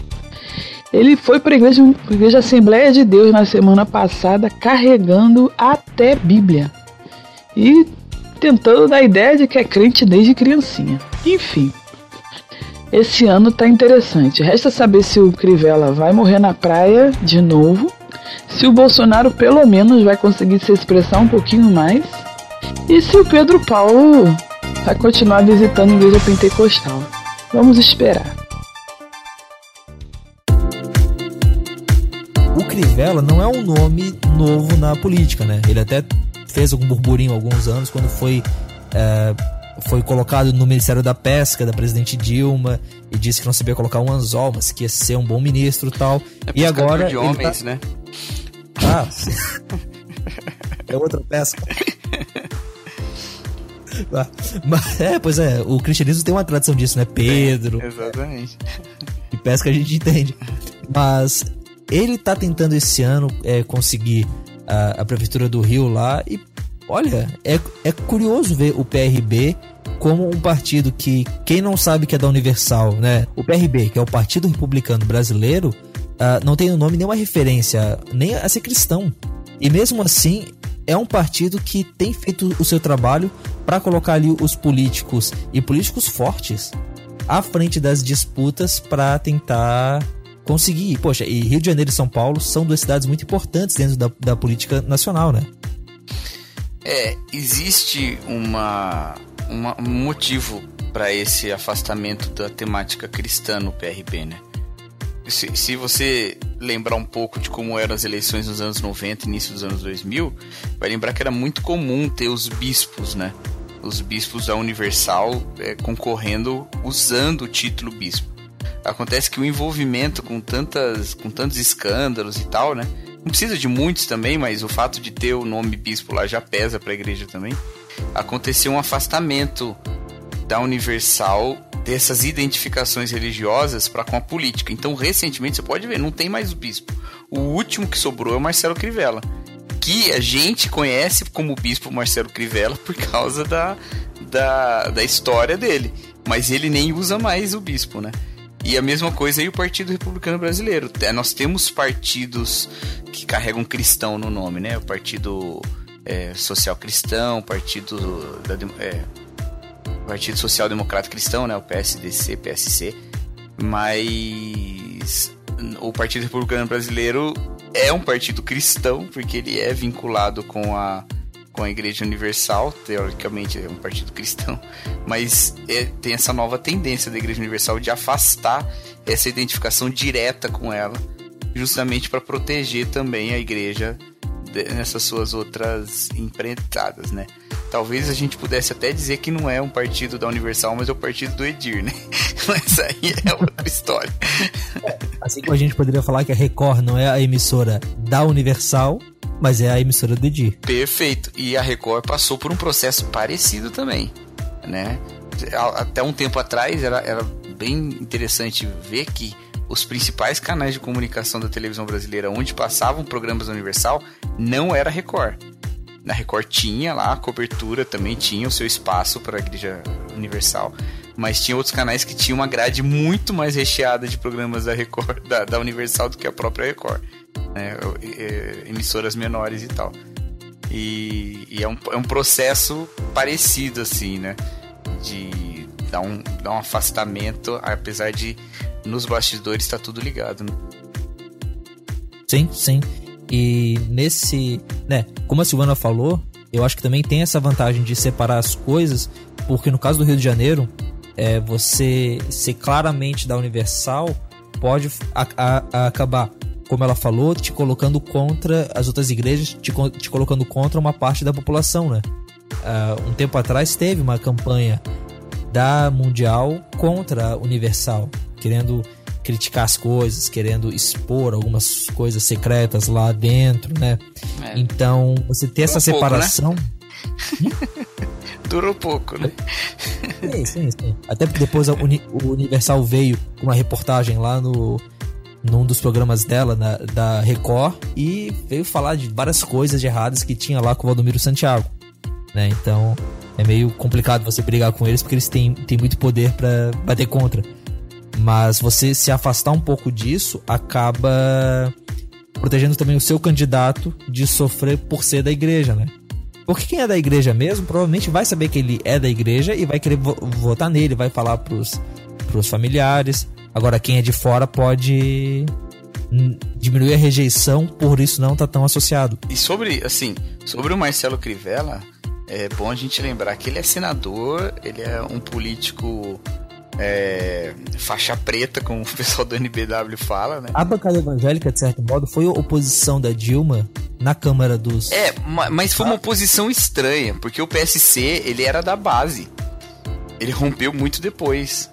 ele foi para a igreja, igreja Assembleia de Deus na semana passada carregando até Bíblia e tentando dar a ideia de que é crente desde criancinha. Enfim, esse ano tá interessante. Resta saber se o Crivella vai morrer na praia de novo, se o Bolsonaro pelo menos vai conseguir se expressar um pouquinho mais e se o Pedro Paulo vai continuar visitando a igreja pentecostal. Vamos esperar. O Crivella não é um nome novo na política, né? Ele até fez algum burburinho há alguns anos quando foi é, foi colocado no Ministério da Pesca da presidente Dilma e disse que não sabia colocar um anzol, mas que ia ser um bom ministro tal. É e agora de ele homens, tá... né? Ah, é outra pesca. Mas, é, pois é, o cristianismo tem uma tradição disso, né? Pedro. Exatamente. E pesca a gente entende. Mas ele tá tentando esse ano é, conseguir a, a prefeitura do Rio lá e olha, é, é curioso ver o PRB como um partido que quem não sabe que é da Universal, né? O PRB, que é o Partido Republicano Brasileiro, uh, não tem o um nome nenhuma referência nem a ser cristão. E mesmo assim, é um partido que tem feito o seu trabalho para colocar ali os políticos e políticos fortes à frente das disputas para tentar conseguir. Poxa, e Rio de Janeiro e São Paulo são duas cidades muito importantes dentro da, da política nacional, né? É, existe uma, uma um motivo para esse afastamento da temática cristã no PRB, né? Se, se, você lembrar um pouco de como eram as eleições nos anos 90 início dos anos 2000, vai lembrar que era muito comum ter os bispos, né? Os bispos da Universal é, concorrendo usando o título bispo. Acontece que o envolvimento com, tantas, com tantos escândalos e tal, né? Não precisa de muitos também, mas o fato de ter o nome bispo lá já pesa para a igreja também. Aconteceu um afastamento da Universal dessas identificações religiosas para com a política. Então, recentemente, você pode ver, não tem mais o bispo. O último que sobrou é o Marcelo Crivella, que a gente conhece como bispo Marcelo Crivella por causa da, da, da história dele. Mas ele nem usa mais o bispo, né? E a mesma coisa aí o Partido Republicano Brasileiro. Nós temos partidos que carregam cristão no nome, né? O Partido é, Social Cristão, o Partido da, é, Partido Social Democrata Cristão, né? O PSDC, PSC. Mas o Partido Republicano Brasileiro é um partido cristão, porque ele é vinculado com a com a Igreja Universal, teoricamente é um partido cristão, mas é, tem essa nova tendência da Igreja Universal de afastar essa identificação direta com ela, justamente para proteger também a Igreja nessas suas outras empreitadas, né? Talvez a gente pudesse até dizer que não é um partido da Universal, mas é o partido do Edir, né? Mas aí é outra história. Assim como a gente poderia falar que a Record não é a emissora da Universal, mas é a emissora do Edir. Perfeito. E a Record passou por um processo parecido também, né? Até um tempo atrás era, era bem interessante ver que os principais canais de comunicação da televisão brasileira onde passavam programas da Universal não era Record. Na Record tinha lá a cobertura, também tinha o seu espaço para a Igreja Universal, mas tinha outros canais que tinham uma grade muito mais recheada de programas da Record, da, da Universal do que a própria Record. Né? Emissoras menores e tal. E, e é, um, é um processo parecido, assim, né? De dar um, dar um afastamento, apesar de nos bastidores está tudo ligado. Né? Sim, sim. E nesse, né, como a Silvana falou, eu acho que também tem essa vantagem de separar as coisas, porque no caso do Rio de Janeiro, é, você ser claramente da Universal pode a, a, a acabar, como ela falou, te colocando contra as outras igrejas, te, te colocando contra uma parte da população, né? Uh, um tempo atrás teve uma campanha da Mundial contra a Universal, querendo criticar as coisas, querendo expor algumas coisas secretas lá dentro, né? É. Então, você ter essa Durou separação. Pouco, né? Durou pouco, né? Sim, sim, sim. Até porque depois Uni o Universal veio com uma reportagem lá no num dos programas dela, na, da Record, e veio falar de várias coisas de erradas que tinha lá com o Valdomiro Santiago. Né? Então é meio complicado você brigar com eles porque eles têm, têm muito poder para bater contra. Mas você se afastar um pouco disso acaba protegendo também o seu candidato de sofrer por ser da igreja, né? Porque quem é da igreja mesmo provavelmente vai saber que ele é da igreja e vai querer vo votar nele, vai falar pros, pros familiares. Agora, quem é de fora pode diminuir a rejeição, por isso não tá tão associado. E sobre, assim, sobre o Marcelo Crivella, é bom a gente lembrar que ele é senador, ele é um político é, faixa preta, como o pessoal do NBW fala, né? A bancada evangélica, de certo modo, foi oposição da Dilma na Câmara dos. É, mas foi uma oposição estranha, porque o PSC ele era da base. Ele rompeu muito depois,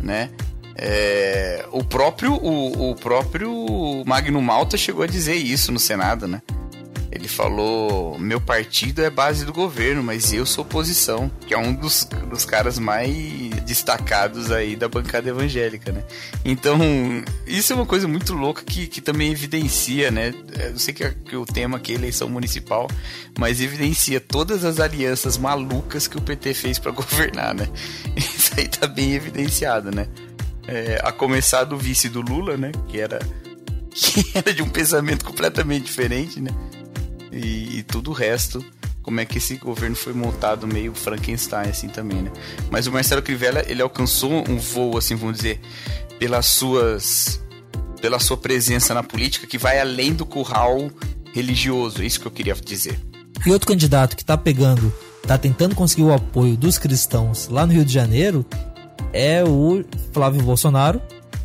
né? É, o próprio o, o próprio Magno Malta chegou a dizer isso no Senado, né? Ele falou: meu partido é base do governo, mas eu sou oposição, que é um dos, dos caras mais destacados aí da bancada evangélica, né? Então, isso é uma coisa muito louca que, que também evidencia, né? Eu sei que, que o tema aqui é eleição municipal, mas evidencia todas as alianças malucas que o PT fez para governar, né? Isso aí tá bem evidenciado, né? É, a começar do vice do Lula, né? Que era que era de um pensamento completamente diferente, né? E, e tudo o resto como é que esse governo foi montado meio Frankenstein assim também, né? Mas o Marcelo Crivella, ele alcançou um voo assim, vamos dizer, pelas suas pela sua presença na política que vai além do curral religioso, é isso que eu queria dizer. E outro candidato que tá pegando, tá tentando conseguir o apoio dos cristãos lá no Rio de Janeiro é o Flávio Bolsonaro,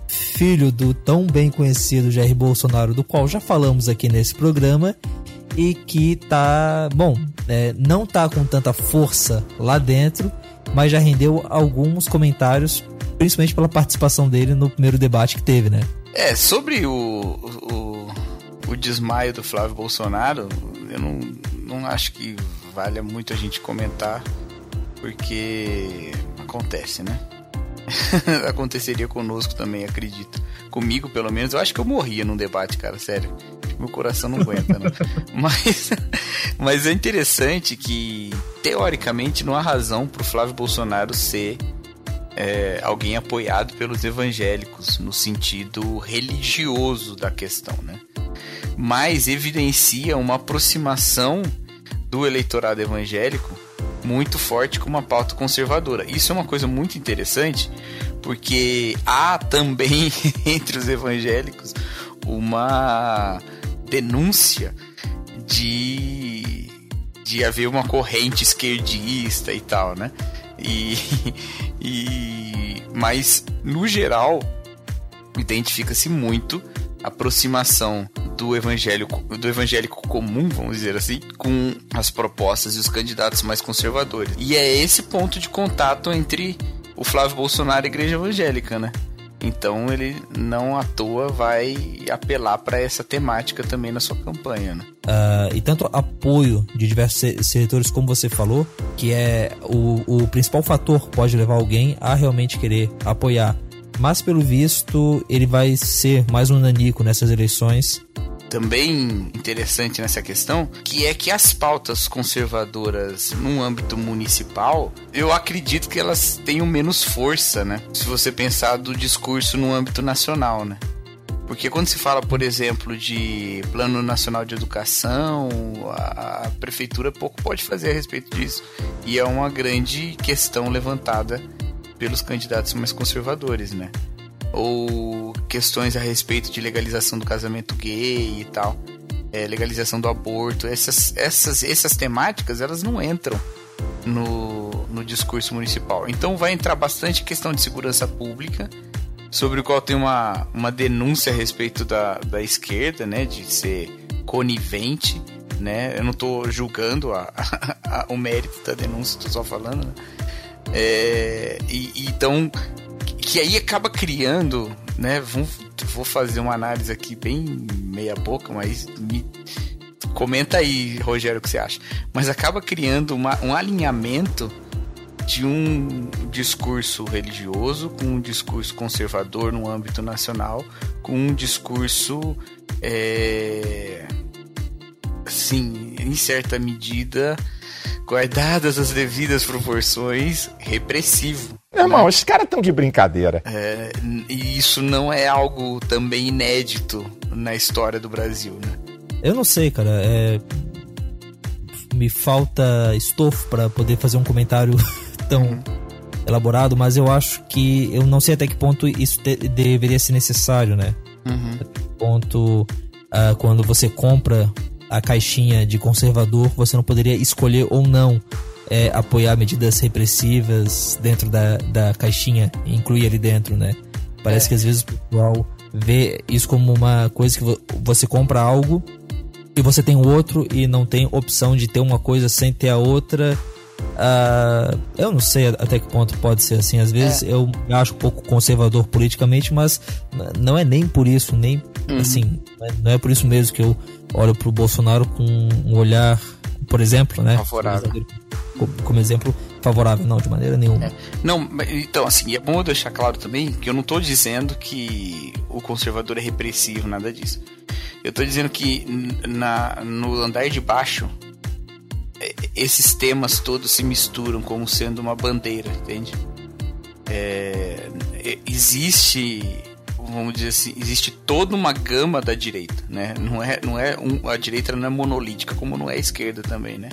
filho do tão bem conhecido Jair Bolsonaro, do qual já falamos aqui nesse programa, e que tá, bom, é, não tá com tanta força lá dentro, mas já rendeu alguns comentários, principalmente pela participação dele no primeiro debate que teve, né? É, sobre o, o, o desmaio do Flávio Bolsonaro, eu não, não acho que valha muito a gente comentar, porque acontece, né? Aconteceria conosco também, acredito. Comigo, pelo menos, eu acho que eu morria num debate, cara, sério meu coração não aguenta, né? mas, mas é interessante que, teoricamente, não há razão pro Flávio Bolsonaro ser é, alguém apoiado pelos evangélicos, no sentido religioso da questão, né? Mas evidencia uma aproximação do eleitorado evangélico muito forte com uma pauta conservadora. Isso é uma coisa muito interessante, porque há também entre os evangélicos uma denúncia de de haver uma corrente esquerdista e tal, né? E, e mas no geral identifica-se muito aproximação do evangélico do evangélico comum, vamos dizer assim, com as propostas e os candidatos mais conservadores. E é esse ponto de contato entre o Flávio Bolsonaro e a igreja evangélica, né? Então ele não à toa vai apelar para essa temática também na sua campanha. Né? Uh, e tanto apoio de diversos setores, como você falou, que é o, o principal fator que pode levar alguém a realmente querer apoiar mas pelo visto ele vai ser mais um nanico nessas eleições. Também interessante nessa questão, que é que as pautas conservadoras no âmbito municipal, eu acredito que elas tenham menos força, né? Se você pensar do discurso no âmbito nacional, né? Porque quando se fala, por exemplo, de Plano Nacional de Educação, a, a, prefeitura pouco pode fazer a respeito disso. E é uma grande questão levantada pelos candidatos mais conservadores, né? Ou questões a respeito de legalização do casamento gay e tal, é, legalização do aborto, essas, essas, essas temáticas elas não entram no, no discurso municipal. Então vai entrar bastante questão de segurança pública sobre o qual tem uma, uma denúncia a respeito da, da esquerda, né, de ser conivente, né, eu não estou julgando a, a, a, o mérito da denúncia, estou só falando, né? É, e, então, que aí acaba criando, né, vou, vou fazer uma análise aqui bem meia boca, mas me, comenta aí, Rogério, o que você acha, mas acaba criando uma, um alinhamento de um discurso religioso com um discurso conservador no âmbito nacional, com um discurso, é, assim, em certa medida, guardadas as devidas proporções, repressivo. Irmão, né? os caras estão de brincadeira. É, e isso não é algo também inédito na história do Brasil, né? Eu não sei, cara. É... Me falta estofo para poder fazer um comentário tão uhum. elaborado, mas eu acho que eu não sei até que ponto isso te, deveria ser necessário, né? Uhum. Até que ponto uh, quando você compra a caixinha de conservador, você não poderia escolher ou não é, apoiar medidas repressivas dentro da, da caixinha incluir ali dentro, né? Parece é. que às vezes o pessoal vê isso como uma coisa que você compra algo e você tem o outro e não tem opção de ter uma coisa sem ter a outra Uh, eu não sei até que ponto pode ser assim. Às vezes é. eu acho um pouco conservador politicamente, mas não é nem por isso, nem uhum. assim. Não é por isso mesmo que eu olho pro Bolsonaro com um olhar, por exemplo, né? Favorável. Como exemplo favorável, não, de maneira nenhuma. É. Não, então, assim, é bom eu deixar claro também que eu não tô dizendo que o conservador é repressivo, nada disso. Eu tô dizendo que na, no andar de baixo esses temas todos se misturam como sendo uma bandeira, entende? É, existe, vamos dizer assim, existe toda uma gama da direita, né? Não é, não é um, a direita não é monolítica como não é a esquerda também, né?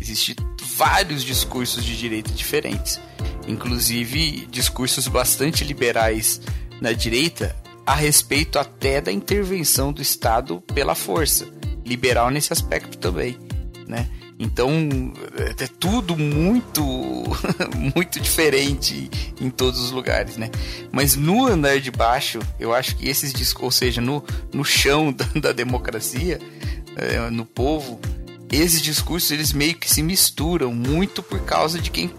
Existem vários discursos de direita diferentes, inclusive discursos bastante liberais na direita a respeito até da intervenção do Estado pela força, liberal nesse aspecto também, né? Então é tudo muito muito diferente em todos os lugares, né? Mas no andar de baixo, eu acho que esses discos, ou seja, no, no chão da, da democracia, é, no povo, esses discursos eles meio que se misturam muito por causa de quem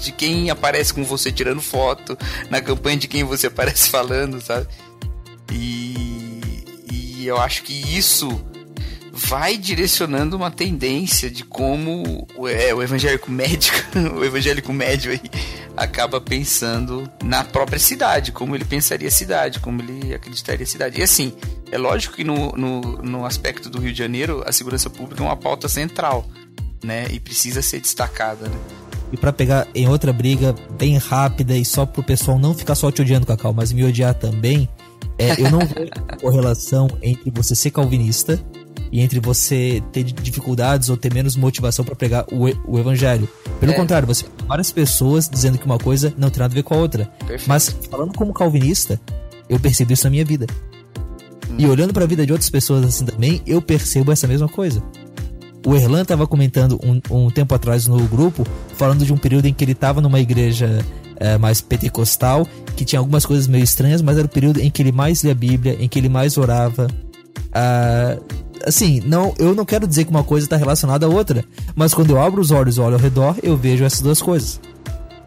de quem aparece com você tirando foto, na campanha de quem você aparece falando, sabe? E, e eu acho que isso vai direcionando uma tendência de como é, o evangélico médico, o evangélico médio aí, acaba pensando na própria cidade, como ele pensaria a cidade, como ele acreditaria a cidade. E assim, é lógico que no, no, no aspecto do Rio de Janeiro, a segurança pública é uma pauta central, né? E precisa ser destacada, né? E para pegar em outra briga bem rápida e só pro pessoal não ficar só te odiando, Cacau, mas me odiar também, é, eu não vejo correlação entre você ser calvinista e entre você ter dificuldades ou ter menos motivação para pregar o, o evangelho. Pelo é. contrário, você tem várias pessoas dizendo que uma coisa não tem nada a ver com a outra. Perfeito. Mas falando como calvinista, eu percebo isso na minha vida. Hum. E olhando para a vida de outras pessoas assim também, eu percebo essa mesma coisa. O Erlan estava comentando um, um, tempo atrás no grupo, falando de um período em que ele estava numa igreja é, mais pentecostal, que tinha algumas coisas meio estranhas, mas era o período em que ele mais lia a Bíblia, em que ele mais orava. Uh, assim, não, eu não quero dizer que uma coisa está relacionada à outra, mas quando eu abro os olhos e olho ao redor, eu vejo essas duas coisas.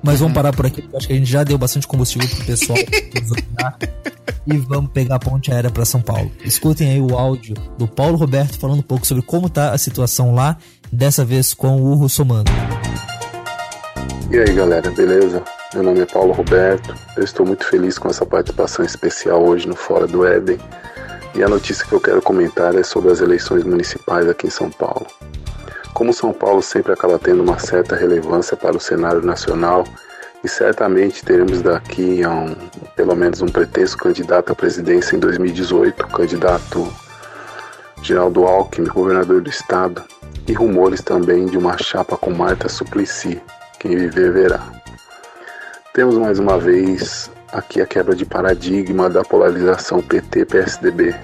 Mas uhum. vamos parar por aqui, porque acho que a gente já deu bastante combustível pro pessoal. e vamos pegar a ponte aérea para São Paulo. Escutem aí o áudio do Paulo Roberto falando um pouco sobre como tá a situação lá, dessa vez com o Russomano. E aí galera, beleza? Meu nome é Paulo Roberto. Eu estou muito feliz com essa participação especial hoje no Fora do Éden. E a notícia que eu quero comentar é sobre as eleições municipais aqui em São Paulo. Como São Paulo sempre acaba tendo uma certa relevância para o cenário nacional, e certamente teremos daqui a um, pelo menos um pretexto candidato à presidência em 2018, candidato Geraldo Alckmin, governador do estado, e rumores também de uma chapa com Marta Suplicy, quem viver verá. Temos mais uma vez aqui a quebra de paradigma da polarização PT-PSDB.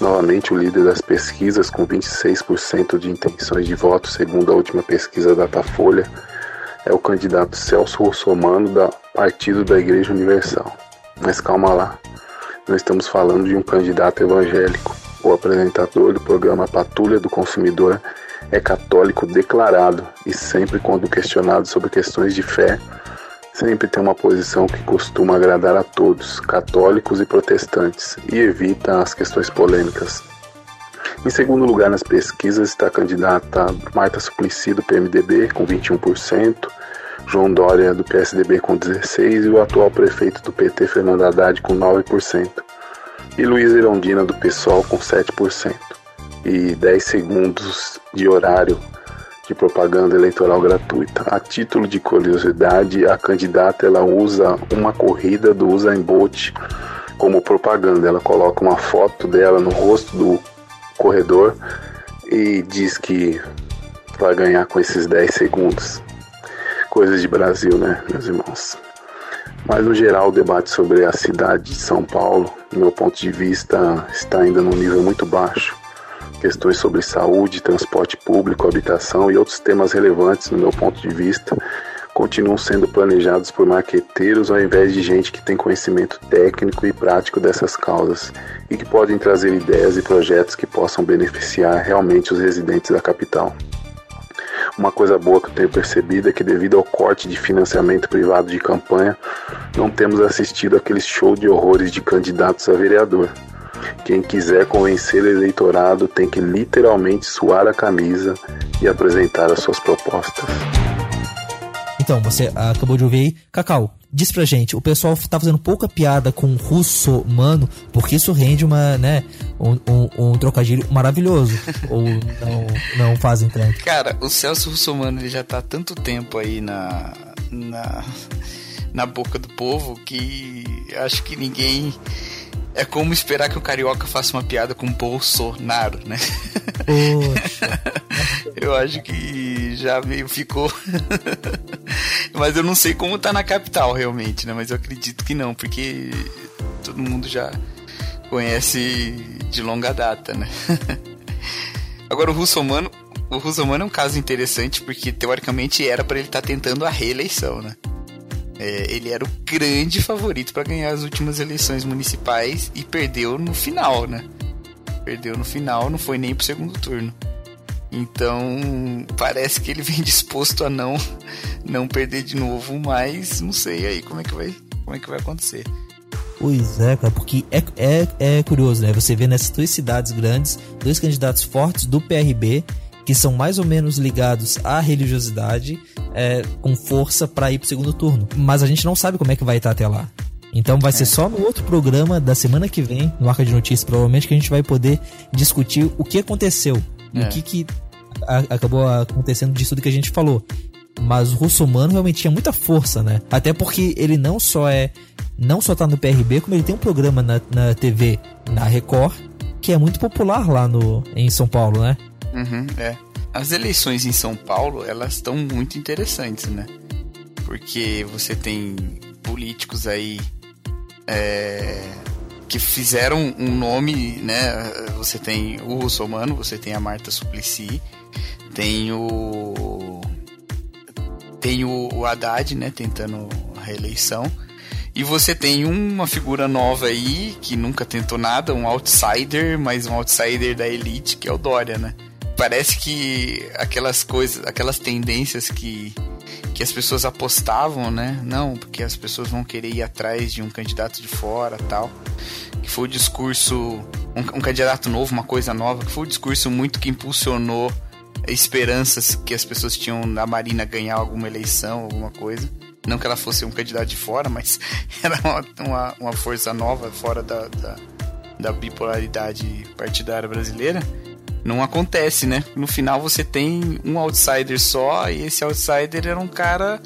Novamente o líder das pesquisas com 26% de intenções de voto, segundo a última pesquisa Datafolha, é o candidato Celso Russomano da Partido da Igreja Universal. Mas calma lá, não estamos falando de um candidato evangélico. O apresentador do programa Patrulha do Consumidor é católico declarado e sempre quando questionado sobre questões de fé, sempre tem uma posição que costuma agradar a todos, católicos e protestantes, e evita as questões polêmicas. Em segundo lugar nas pesquisas está a candidata Marta Suplicy do PMDB com 21%, João Dória do PSDB com 16% e o atual prefeito do PT Fernando Haddad com 9%, e Luiz Irondina do PSOL com 7%. E 10 segundos de horário de propaganda eleitoral gratuita. A título de curiosidade, a candidata ela usa uma corrida do Usain Bolt como propaganda. Ela coloca uma foto dela no rosto do corredor e diz que vai ganhar com esses 10 segundos. Coisas de Brasil, né, meus irmãos? Mas no geral, o debate sobre a cidade de São Paulo, do meu ponto de vista, está ainda num nível muito baixo. Questões sobre saúde, transporte público, habitação e outros temas relevantes, no meu ponto de vista, continuam sendo planejados por marqueteiros ao invés de gente que tem conhecimento técnico e prático dessas causas e que podem trazer ideias e projetos que possam beneficiar realmente os residentes da capital. Uma coisa boa que eu tenho percebido é que, devido ao corte de financiamento privado de campanha, não temos assistido aquele show de horrores de candidatos a vereador. Quem quiser convencer o eleitorado tem que literalmente suar a camisa e apresentar as suas propostas. Então, você acabou de ouvir aí. Cacau, diz pra gente, o pessoal tá fazendo pouca piada com russo mano, porque isso rende uma, né, um, um, um trocadilho maravilhoso. ou não, não fazem tanto? Cara, o Celso Russomano ele já tá há tanto tempo aí na, na, na boca do povo que acho que ninguém é como esperar que o carioca faça uma piada com Bolsonaro, né? Poxa. eu acho que já meio ficou. Mas eu não sei como tá na capital realmente, né? Mas eu acredito que não, porque todo mundo já conhece de longa data, né? Agora o Russomano, o Russomano é um caso interessante porque teoricamente era para ele estar tá tentando a reeleição, né? É, ele era o grande favorito para ganhar as últimas eleições municipais e perdeu no final, né? Perdeu no final, não foi nem pro segundo turno. Então, parece que ele vem disposto a não não perder de novo, mas não sei aí como é que vai, como é que vai acontecer. Pois é, cara, porque é, é, é curioso, né? Você vê nessas duas cidades grandes, dois candidatos fortes do PRB que são mais ou menos ligados à religiosidade é, com força para ir pro segundo turno. Mas a gente não sabe como é que vai estar até lá. Então vai ser é. só no outro programa da semana que vem, no Arca de Notícias, provavelmente, que a gente vai poder discutir o que aconteceu. É. o que, que a, acabou acontecendo disso tudo que a gente falou. Mas o russomano realmente tinha muita força, né? Até porque ele não só é. Não só tá no PRB, como ele tem um programa na, na TV, na Record, que é muito popular lá no, em São Paulo, né? Uhum, é. As eleições em São Paulo, elas estão muito interessantes, né? Porque você tem políticos aí é, que fizeram um nome, né? Você tem o Russomano, você tem a Marta Suplicy, tem o tem o, o Haddad, né, tentando a reeleição. E você tem uma figura nova aí que nunca tentou nada, um outsider, mas um outsider da elite, que é o Dória, né? Parece que aquelas coisas, aquelas tendências que, que as pessoas apostavam, né? Não, porque as pessoas vão querer ir atrás de um candidato de fora tal. Que foi o discurso. Um, um candidato novo, uma coisa nova, que foi o discurso muito que impulsionou esperanças que as pessoas tinham na Marina ganhar alguma eleição, alguma coisa. Não que ela fosse um candidato de fora, mas era uma, uma, uma força nova fora da, da, da bipolaridade partidária brasileira não acontece, né? No final você tem um outsider só, e esse outsider era um cara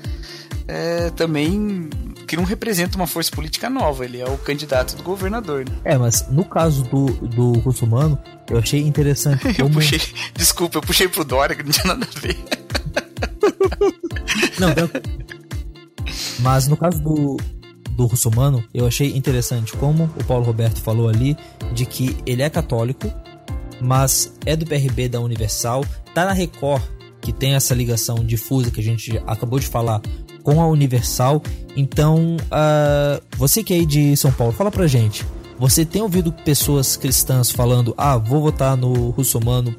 é, também que não representa uma força política nova, ele é o candidato do governador. Né? É, mas no caso do, do Russomano, eu achei interessante. Como... eu puxei, desculpa, eu puxei pro Dória, que não tinha nada a ver. não. Mas no caso do, do Russomano, eu achei interessante como o Paulo Roberto falou ali, de que ele é católico, mas é do PRB da Universal, tá na Record, que tem essa ligação difusa que a gente acabou de falar com a Universal. Então, uh, você que é aí de São Paulo, fala pra gente. Você tem ouvido pessoas cristãs falando: ah, vou votar no Russomano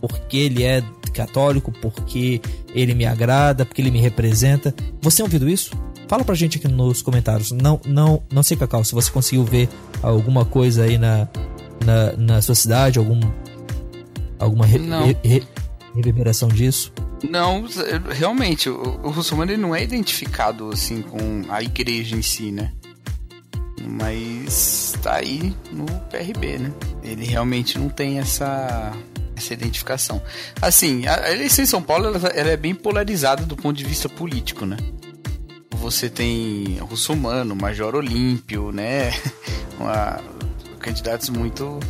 porque ele é católico, porque ele me agrada, porque ele me representa. Você tem ouvido isso? Fala pra gente aqui nos comentários. Não, não, não sei, Cacau, se você conseguiu ver alguma coisa aí na, na, na sua cidade, algum, alguma re, re, re, reverberação disso? Não, realmente, o, o Russomano ele não é identificado assim com a igreja em si, né? Mas tá aí no PRB, né? Ele realmente não tem essa, essa identificação. Assim, a, a eleição em São Paulo ela, ela, é bem polarizada do ponto de vista político, né? Você tem Russomano, Major Olímpio, né? Uma, candidatos muito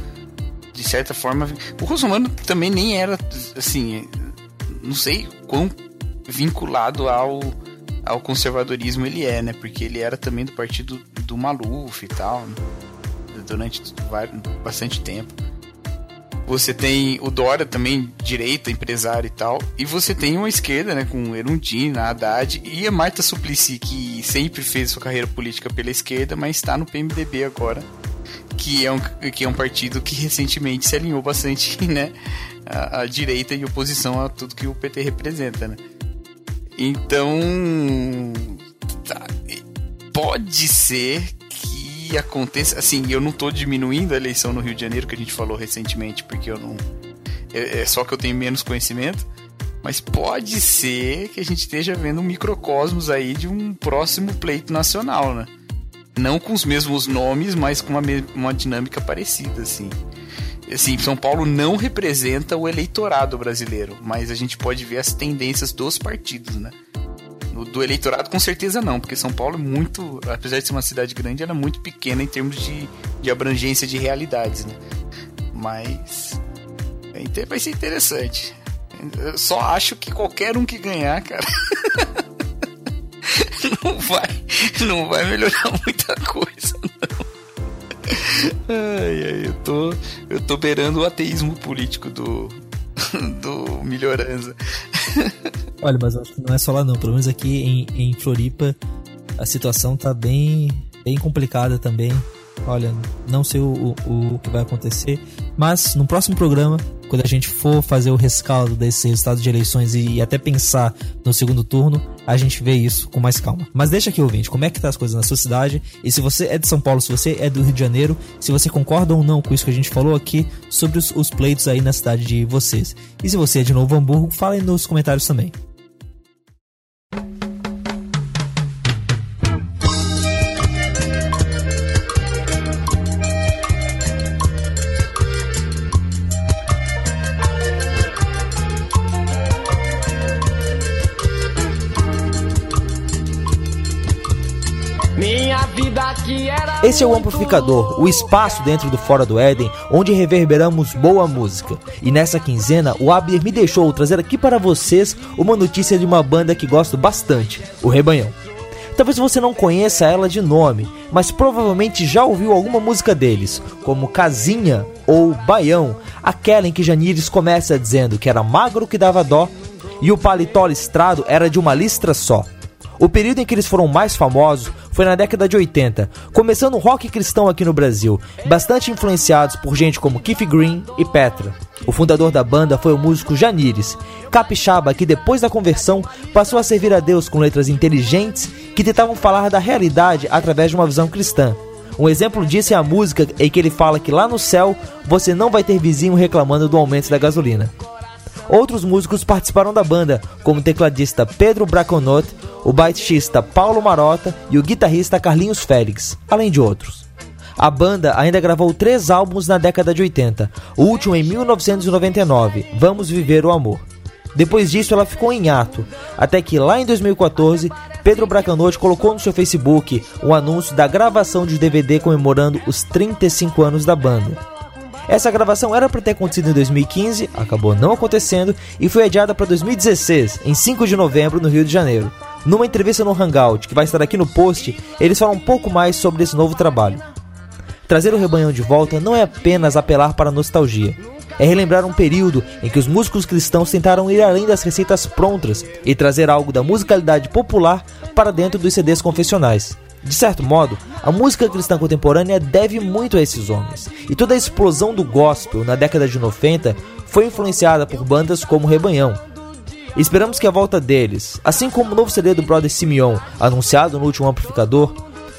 de certa forma o Russomano também nem era assim não sei quão vinculado ao ao conservadorismo ele é, né? Porque ele era também do partido do Maluf e tal, né? durante bastante tempo. Você tem o Dória também, direita, empresário e tal. E você tem uma esquerda, né? Com Erundina, Haddad e a Marta Suplicy, que sempre fez sua carreira política pela esquerda, mas está no PMDB agora que é um, que é um partido que recentemente se alinhou bastante, né? A, direita e oposição a tudo que o PT representa, né? Então. Tá, pode ser que aconteça. Assim, eu não tô diminuindo a eleição no Rio de Janeiro, que a gente falou recentemente, porque eu não. É, é só que eu tenho menos conhecimento. Mas pode ser que a gente esteja vendo um microcosmos aí de um próximo pleito nacional, né? Não com os mesmos nomes, mas com uma, uma dinâmica parecida, assim. Assim, São Paulo não representa o eleitorado brasileiro, mas a gente pode ver as tendências dos partidos, né? Do eleitorado, com certeza não, porque São Paulo é muito, apesar de ser uma cidade grande, ela é muito pequena em termos de, de abrangência de realidades, né? Mas é, vai ser interessante. Eu só acho que qualquer um que ganhar, cara. não vai, não vai melhorar muita coisa, não. Ai, ai, eu tô, eu tô beirando o ateísmo político do, do Melhoranza. Olha, mas eu acho que não é só lá não, pelo menos aqui em, em Floripa a situação tá bem, bem complicada também. Olha, não sei o, o, o que vai acontecer, mas no próximo programa quando a gente for fazer o rescaldo desse resultado de eleições e até pensar no segundo turno, a gente vê isso com mais calma. Mas deixa aqui, ouvinte, como é que tá as coisas na sua cidade? E se você é de São Paulo, se você é do Rio de Janeiro, se você concorda ou não com isso que a gente falou aqui sobre os, os pleitos aí na cidade de vocês. E se você é de Novo Hamburgo, fala aí nos comentários também. Esse é o Amplificador, o espaço dentro do Fora do Éden, onde reverberamos boa música. E nessa quinzena, o Abner me deixou trazer aqui para vocês uma notícia de uma banda que gosto bastante, o Rebanhão. Talvez você não conheça ela de nome, mas provavelmente já ouviu alguma música deles, como Casinha ou Baião, aquela em que Janires começa dizendo que era magro que dava dó e o paletó listrado era de uma listra só. O período em que eles foram mais famosos foi na década de 80, começando o rock cristão aqui no Brasil, bastante influenciados por gente como Keith Green e Petra. O fundador da banda foi o músico Janires, capixaba que depois da conversão passou a servir a Deus com letras inteligentes que tentavam falar da realidade através de uma visão cristã. Um exemplo disso é a música em que ele fala que lá no céu você não vai ter vizinho reclamando do aumento da gasolina. Outros músicos participaram da banda, como o tecladista Pedro Braconot, o baixista Paulo Marota e o guitarrista Carlinhos Félix, além de outros. A banda ainda gravou três álbuns na década de 80, o último em 1999, Vamos Viver o Amor. Depois disso, ela ficou em ato, até que lá em 2014, Pedro Bracanotti colocou no seu Facebook um anúncio da gravação de DVD comemorando os 35 anos da banda. Essa gravação era para ter acontecido em 2015, acabou não acontecendo e foi adiada para 2016, em 5 de novembro, no Rio de Janeiro. Numa entrevista no Hangout, que vai estar aqui no post, eles falam um pouco mais sobre esse novo trabalho. Trazer o rebanhão de volta não é apenas apelar para a nostalgia, é relembrar um período em que os músicos cristãos tentaram ir além das receitas prontas e trazer algo da musicalidade popular para dentro dos CDs confessionais. De certo modo, a música cristã contemporânea deve muito a esses homens, e toda a explosão do gospel na década de 90 foi influenciada por bandas como Rebanhão. Esperamos que a volta deles, assim como o novo CD do Brother Simeon, anunciado no último amplificador,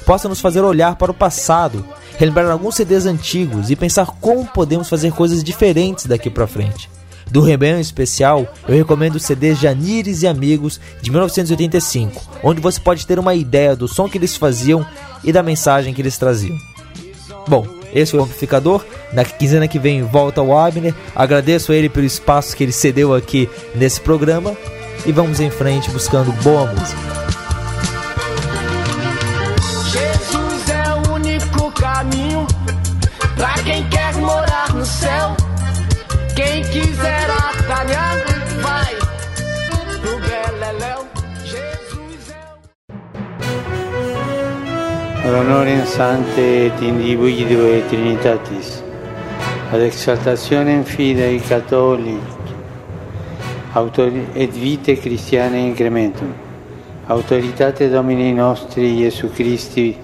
possa nos fazer olhar para o passado, relembrar alguns CDs antigos e pensar como podemos fazer coisas diferentes daqui para frente. Do Rebelião especial, eu recomendo o CD Janires e Amigos de 1985, onde você pode ter uma ideia do som que eles faziam e da mensagem que eles traziam. Bom, esse foi o Amplificador. Na quinzena que vem volta o Abner. Agradeço a ele pelo espaço que ele cedeu aqui nesse programa. E vamos em frente buscando boa música. Jesus é o único caminho pra quem quer morar no céu. Ad honorem sancte et individuo et trinitatis, ad exaltationem fidei catholici, autori- et vitae Christianae incrementum, autoritate Domini nostri Iesu Christi,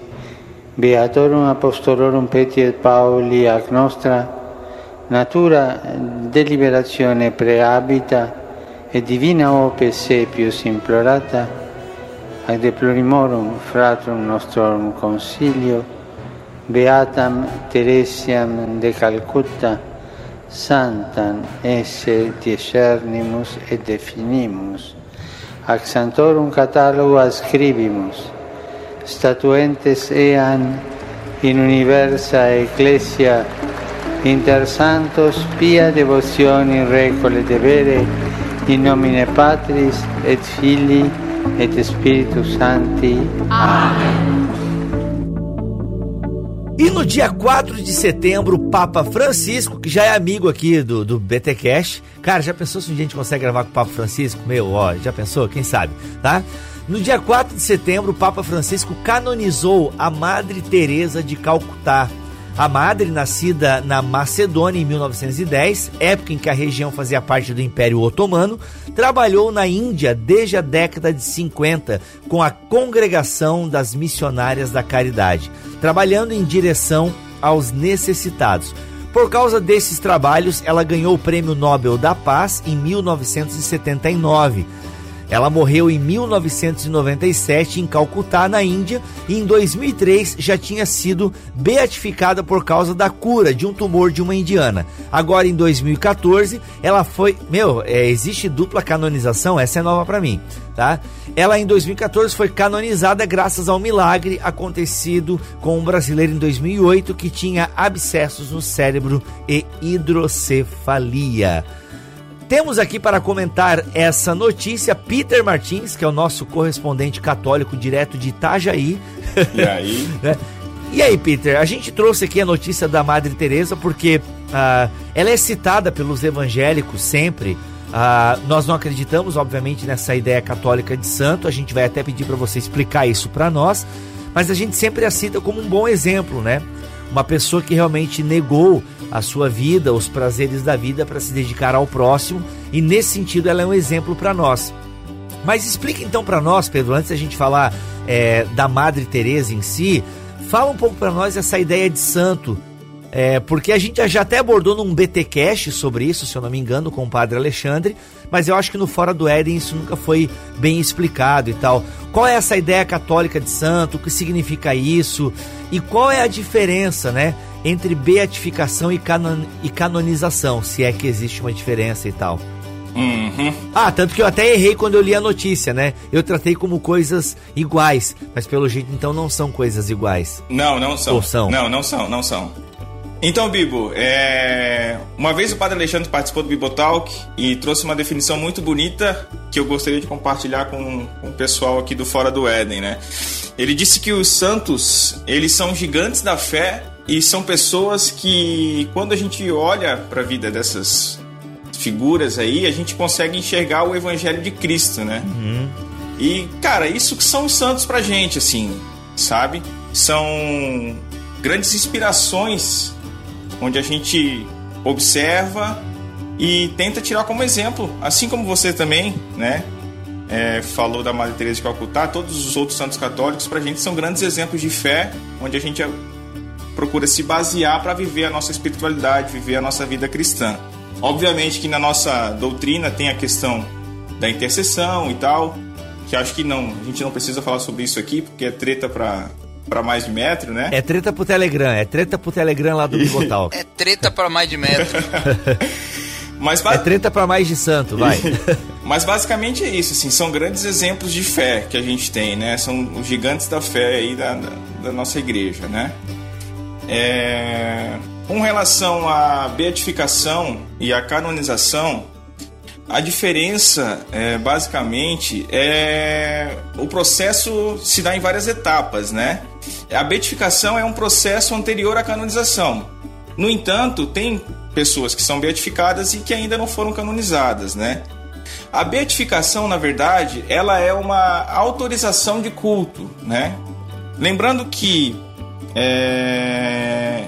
Beatorum Apostolorum Petri et Pauli ac nostra natura deliberazione preabita et divina ope sepius implorata, ad deplorimorum fratrum nostrum consilio, beatam Teresiam de Calcutta, santam esse discernimus et definimus, ac santorum catalogo ascribimus, statuentes ean in universa ecclesia inter santos pia devotioni recole devere in nomine Patris et Filii et Spiritus Sancti. Amém. E no dia 4 de setembro, o Papa Francisco, que já é amigo aqui do, do BT Cash, cara, já pensou se um dia a gente consegue gravar com o Papa Francisco? Meu, ó, já pensou? Quem sabe, tá? No dia 4 de setembro, o Papa Francisco canonizou a Madre Teresa de Calcutá. A madre, nascida na Macedônia em 1910, época em que a região fazia parte do Império Otomano, trabalhou na Índia desde a década de 50 com a Congregação das Missionárias da Caridade, trabalhando em direção aos necessitados. Por causa desses trabalhos, ela ganhou o Prêmio Nobel da Paz em 1979. Ela morreu em 1997 em Calcutá, na Índia, e em 2003 já tinha sido beatificada por causa da cura de um tumor de uma indiana. Agora em 2014, ela foi, meu, é, existe dupla canonização, essa é nova para mim, tá? Ela em 2014 foi canonizada graças ao milagre acontecido com um brasileiro em 2008 que tinha abscessos no cérebro e hidrocefalia. Temos aqui para comentar essa notícia Peter Martins, que é o nosso correspondente católico direto de Itajaí. E aí? né? E aí, Peter, a gente trouxe aqui a notícia da Madre Teresa porque ah, ela é citada pelos evangélicos sempre. Ah, nós não acreditamos, obviamente, nessa ideia católica de santo. A gente vai até pedir para você explicar isso para nós, mas a gente sempre a cita como um bom exemplo, né? Uma pessoa que realmente negou a sua vida, os prazeres da vida para se dedicar ao próximo, e nesse sentido ela é um exemplo para nós. Mas explica então para nós, Pedro, antes da gente falar é, da Madre Teresa em si, fala um pouco para nós essa ideia de santo, é, porque a gente já até abordou num BT Cash sobre isso, se eu não me engano, com o Padre Alexandre, mas eu acho que no Fora do Éden isso nunca foi bem explicado e tal. Qual é essa ideia católica de santo? O que significa isso? E qual é a diferença, né? entre beatificação e, canon, e canonização, se é que existe uma diferença e tal. Uhum. Ah, tanto que eu até errei quando eu li a notícia, né? Eu tratei como coisas iguais, mas pelo jeito então não são coisas iguais. Não, não são. Ou são? Não, não são, não são. Então, Bibo, é... uma vez o Padre Alexandre participou do Bibotalk e trouxe uma definição muito bonita que eu gostaria de compartilhar com, com o pessoal aqui do Fora do Éden, né? Ele disse que os santos, eles são gigantes da fé e são pessoas que, quando a gente olha para a vida dessas figuras aí, a gente consegue enxergar o Evangelho de Cristo, né? E, cara, isso que são os santos pra gente, assim, sabe? São grandes inspirações onde a gente observa e tenta tirar como exemplo, assim como você também, né? É, falou da Madre Teresa de Calcutá, todos os outros santos católicos pra gente são grandes exemplos de fé, onde a gente procura se basear para viver a nossa espiritualidade, viver a nossa vida cristã. Obviamente que na nossa doutrina tem a questão da intercessão e tal, que acho que não, a gente não precisa falar sobre isso aqui, porque é treta para para mais de metro, né? É treta pro Telegram, é treta pro Telegram lá do Bibotal. É treta pra mais de metro. Mas É treta pra mais de santo, vai. Mas basicamente é isso, assim, são grandes exemplos de fé que a gente tem, né? São os gigantes da fé aí da, da, da nossa igreja, né? É... Com relação à beatificação e à canonização, a diferença, é, basicamente, é o processo se dá em várias etapas, né? A beatificação é um processo anterior à canonização. No entanto, tem pessoas que são beatificadas e que ainda não foram canonizadas, né? A beatificação, na verdade, ela é uma autorização de culto, né? Lembrando que é,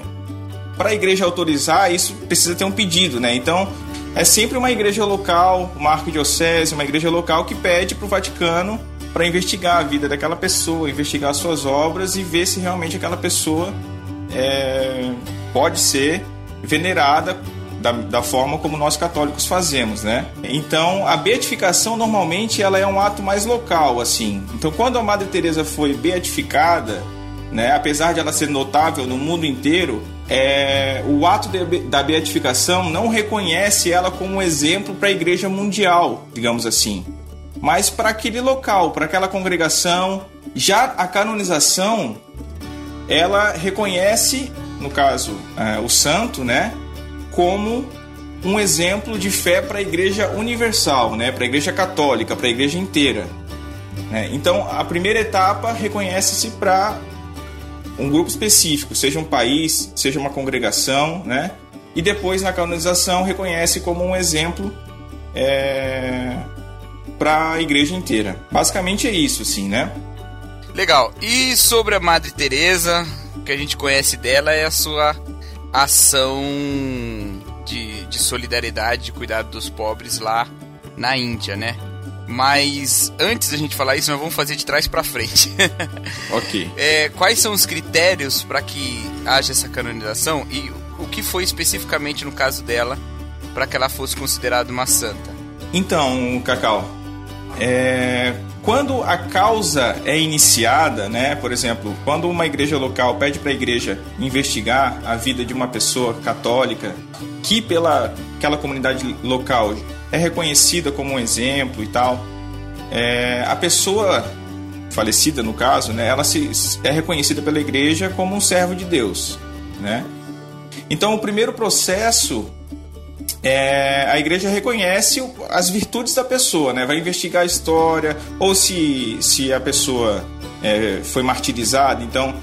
para a igreja autorizar, isso precisa ter um pedido, né? Então, é sempre uma igreja local, uma arquidiocese, uma igreja local que pede para o Vaticano para investigar a vida daquela pessoa, investigar as suas obras e ver se realmente aquela pessoa é, pode ser venerada da, da, forma como nós católicos fazemos, né? Então, a beatificação normalmente ela é um ato mais local, assim. Então, quando a Madre Teresa foi beatificada, né, apesar de ela ser notável no mundo inteiro, é, o ato de, da beatificação não reconhece ela como exemplo para a igreja mundial, digamos assim, mas para aquele local, para aquela congregação. Já a canonização, ela reconhece, no caso, é, o santo, né, como um exemplo de fé para a igreja universal, né, para a igreja católica, para a igreja inteira. Né? Então, a primeira etapa reconhece-se para um grupo específico, seja um país, seja uma congregação, né? E depois na canonização reconhece como um exemplo é, para a igreja inteira. Basicamente é isso, assim, né? Legal. E sobre a Madre Teresa, o que a gente conhece dela é a sua ação de, de solidariedade, de cuidado dos pobres lá na Índia, né? Mas antes da gente falar isso, nós vamos fazer de trás para frente. ok. É, quais são os critérios para que haja essa canonização e o que foi especificamente no caso dela para que ela fosse considerada uma santa? Então, Cacau, é, quando a causa é iniciada, né, por exemplo, quando uma igreja local pede para a igreja investigar a vida de uma pessoa católica que pela aquela comunidade local é reconhecida como um exemplo e tal. É, a pessoa falecida, no caso, né, ela se, é reconhecida pela igreja como um servo de Deus. Né? Então, o primeiro processo é, a igreja reconhece as virtudes da pessoa, né? vai investigar a história, ou se, se a pessoa é, foi martirizada, então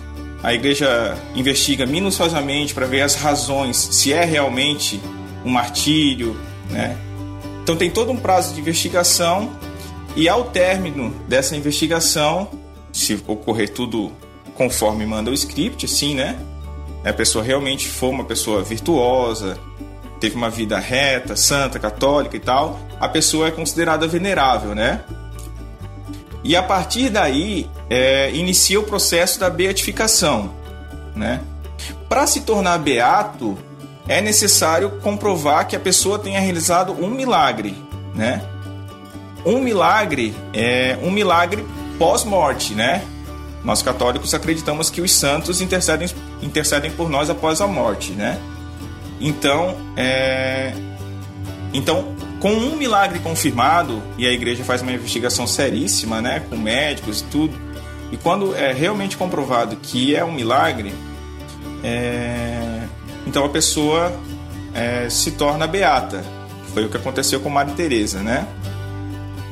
a igreja investiga minuciosamente para ver as razões, se é realmente um martírio, né? Então tem todo um prazo de investigação e ao término dessa investigação, se ocorrer tudo conforme manda o script, assim, né? A pessoa realmente for uma pessoa virtuosa, teve uma vida reta, santa, católica e tal, a pessoa é considerada venerável, né? E a partir daí é, inicia o processo da beatificação, né? Para se tornar beato, é necessário comprovar que a pessoa tenha realizado um milagre, né? Um milagre é um milagre pós-morte, né? Nós católicos acreditamos que os santos intercedem, intercedem por nós após a morte, né? Então, é... então, com um milagre confirmado, e a igreja faz uma investigação seríssima, né, com médicos e tudo, e quando é realmente comprovado que é um milagre, é, então a pessoa é, se torna beata. Foi o que aconteceu com Maria Teresa, né?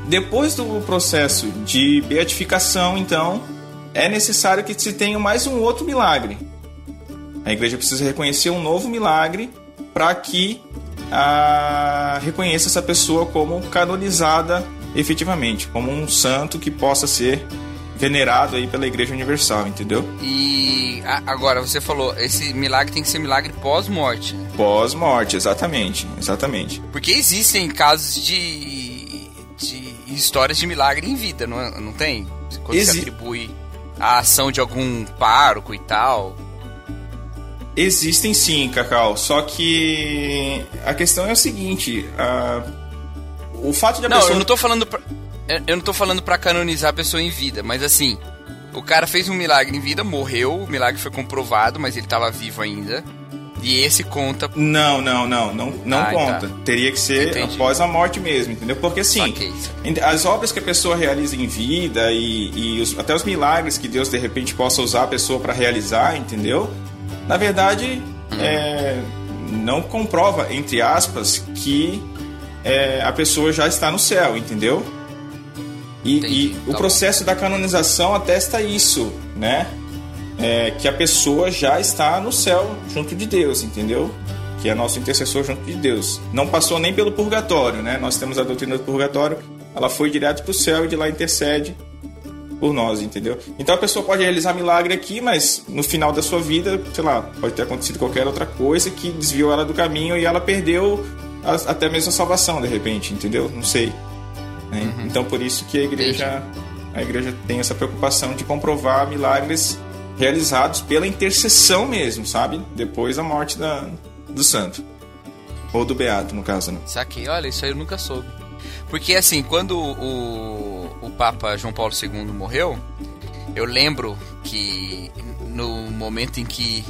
Depois do processo de beatificação, então, é necessário que se tenha mais um outro milagre. A igreja precisa reconhecer um novo milagre para que a, reconheça essa pessoa como canonizada efetivamente, como um santo que possa ser venerado aí pela Igreja Universal, entendeu? E agora você falou, esse milagre tem que ser milagre pós-morte. né? Pós-morte, exatamente, exatamente. Porque existem casos de, de histórias de milagre em vida, não, é- não tem? Quando se Exi- atribui a ação de algum pároco e tal. Existem sim, Cacau, só que a questão é o seguinte, a- o fato de a não, pessoa... eu não tô falando pra, eu eu não tô falando pra canonizar a pessoa em vida, mas assim, o cara fez um milagre em vida, morreu, o milagre foi comprovado, mas ele tava vivo ainda. E esse conta. Não, não, não, não, não Ah, conta. tá. Teria que ser Entendi. após a morte mesmo, entendeu? Porque assim, as obras que a pessoa realiza em vida e, e os- até os milagres que Deus de repente possa usar a pessoa para realizar, entendeu? Na verdade, é, não comprova, entre aspas, que é, a pessoa já está no céu, entendeu? E, e o processo da canonização atesta isso, né? É, que a pessoa já está no céu junto de Deus, entendeu? Que é nosso intercessor junto de Deus. Não passou nem pelo purgatório, né? Nós temos a doutrina do purgatório, ela foi direto para o céu e de lá intercede por nós, entendeu? Então a pessoa pode realizar milagre aqui, mas no final da sua vida, sei lá, pode ter acontecido qualquer outra coisa que desviou ela do caminho e ela perdeu a- até mesmo a salvação de repente, entendeu? Não sei. né? Então por isso que a igreja a igreja tem essa preocupação de comprovar milagres realizados pela intercessão mesmo, sabe? Depois da morte da, do santo ou do beato, no caso, né? Saquei, olha, isso aí eu nunca soube. Porque assim, quando o, o Papa João Paulo II morreu, eu lembro que no momento em que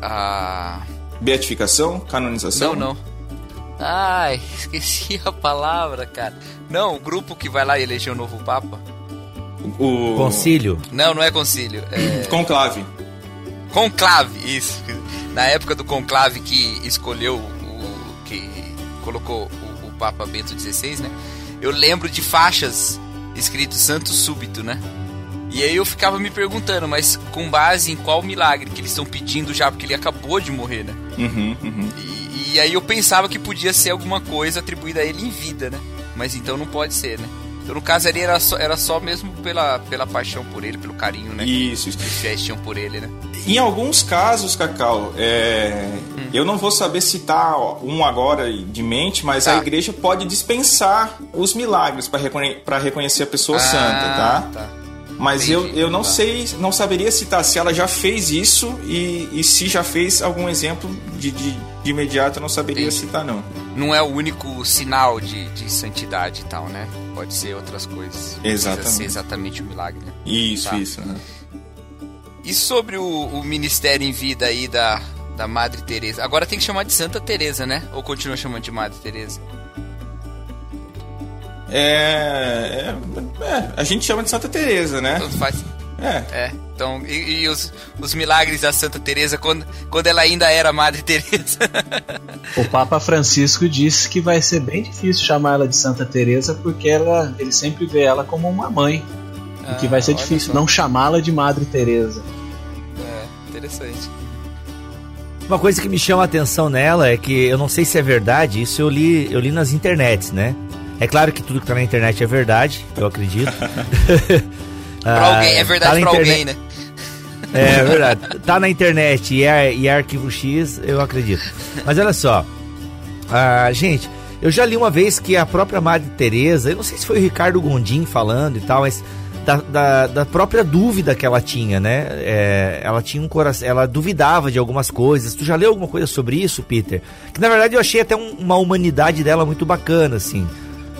a. Beatificação, canonização? Não, não. Ai, esqueci a palavra, cara. Não, o grupo que vai lá e eleger o novo Papa. O Concílio. Não, não é concílio. É... Conclave. Conclave, isso. Na época do conclave que escolheu o. que colocou o, o Papa Bento XVI, né? Eu lembro de faixas escrito Santo Súbito, né? E aí eu ficava me perguntando, mas com base em qual milagre que eles estão pedindo já, porque ele acabou de morrer, né? Uhum, uhum. E, e aí eu pensava que podia ser alguma coisa atribuída a ele em vida, né? Mas então não pode ser, né? Então no caso ali era só, era só mesmo pela, pela paixão por ele, pelo carinho, né? Isso, Que os fiéis tinham por ele, né? Em alguns casos, Cacau, é, eu não vou saber citar um agora de mente, mas Tá. a igreja pode dispensar os milagres para reconhe reconhecer a pessoa Ah, santa, tá? tá. Mas eu, eu não tá. sei, não saberia citar se ela já fez isso e, e se já fez algum exemplo de, de, de imediato, eu não saberia citar, não. Não é o único sinal de, de santidade e tal, né? Pode ser outras coisas. Exatamente. ser exatamente o milagre, né? Isso, Tá. isso. né? E sobre o, o ministério em vida aí da, da Madre Teresa? Agora tem que chamar de Santa Teresa, né? Ou continua chamando de Madre Teresa? É, é, é, a gente chama de Santa Teresa, né? Tanto faz. É. É. Então, e, e os, os milagres da Santa Teresa quando, quando ela ainda era Madre Teresa? O Papa Francisco disse que vai ser bem difícil chamar ela de Santa Teresa porque ela, ele sempre vê ela como uma mãe. e que vai ser Ah, difícil só. não chamá-la de Madre Teresa. é, interessante. Uma coisa que me chama a atenção nela é que eu não sei se é verdade, isso eu li, eu li nas internets, né? É claro que tudo que tá na internet é verdade, eu acredito. Pra alguém, é verdade tá na pra interne- alguém, né? É, é verdade. Tá na internet e é, e é arquivo X, eu acredito. Mas olha só. Ah, gente, eu já li uma vez que a própria Madre Teresa, eu não sei se foi o Ricardo Gondim falando e tal, mas da, da, da própria dúvida que ela tinha, né? É, ela tinha um coração, ela duvidava de algumas coisas. Tu já leu alguma coisa sobre isso, Peter? Que na verdade eu achei até um- uma humanidade dela muito bacana, assim.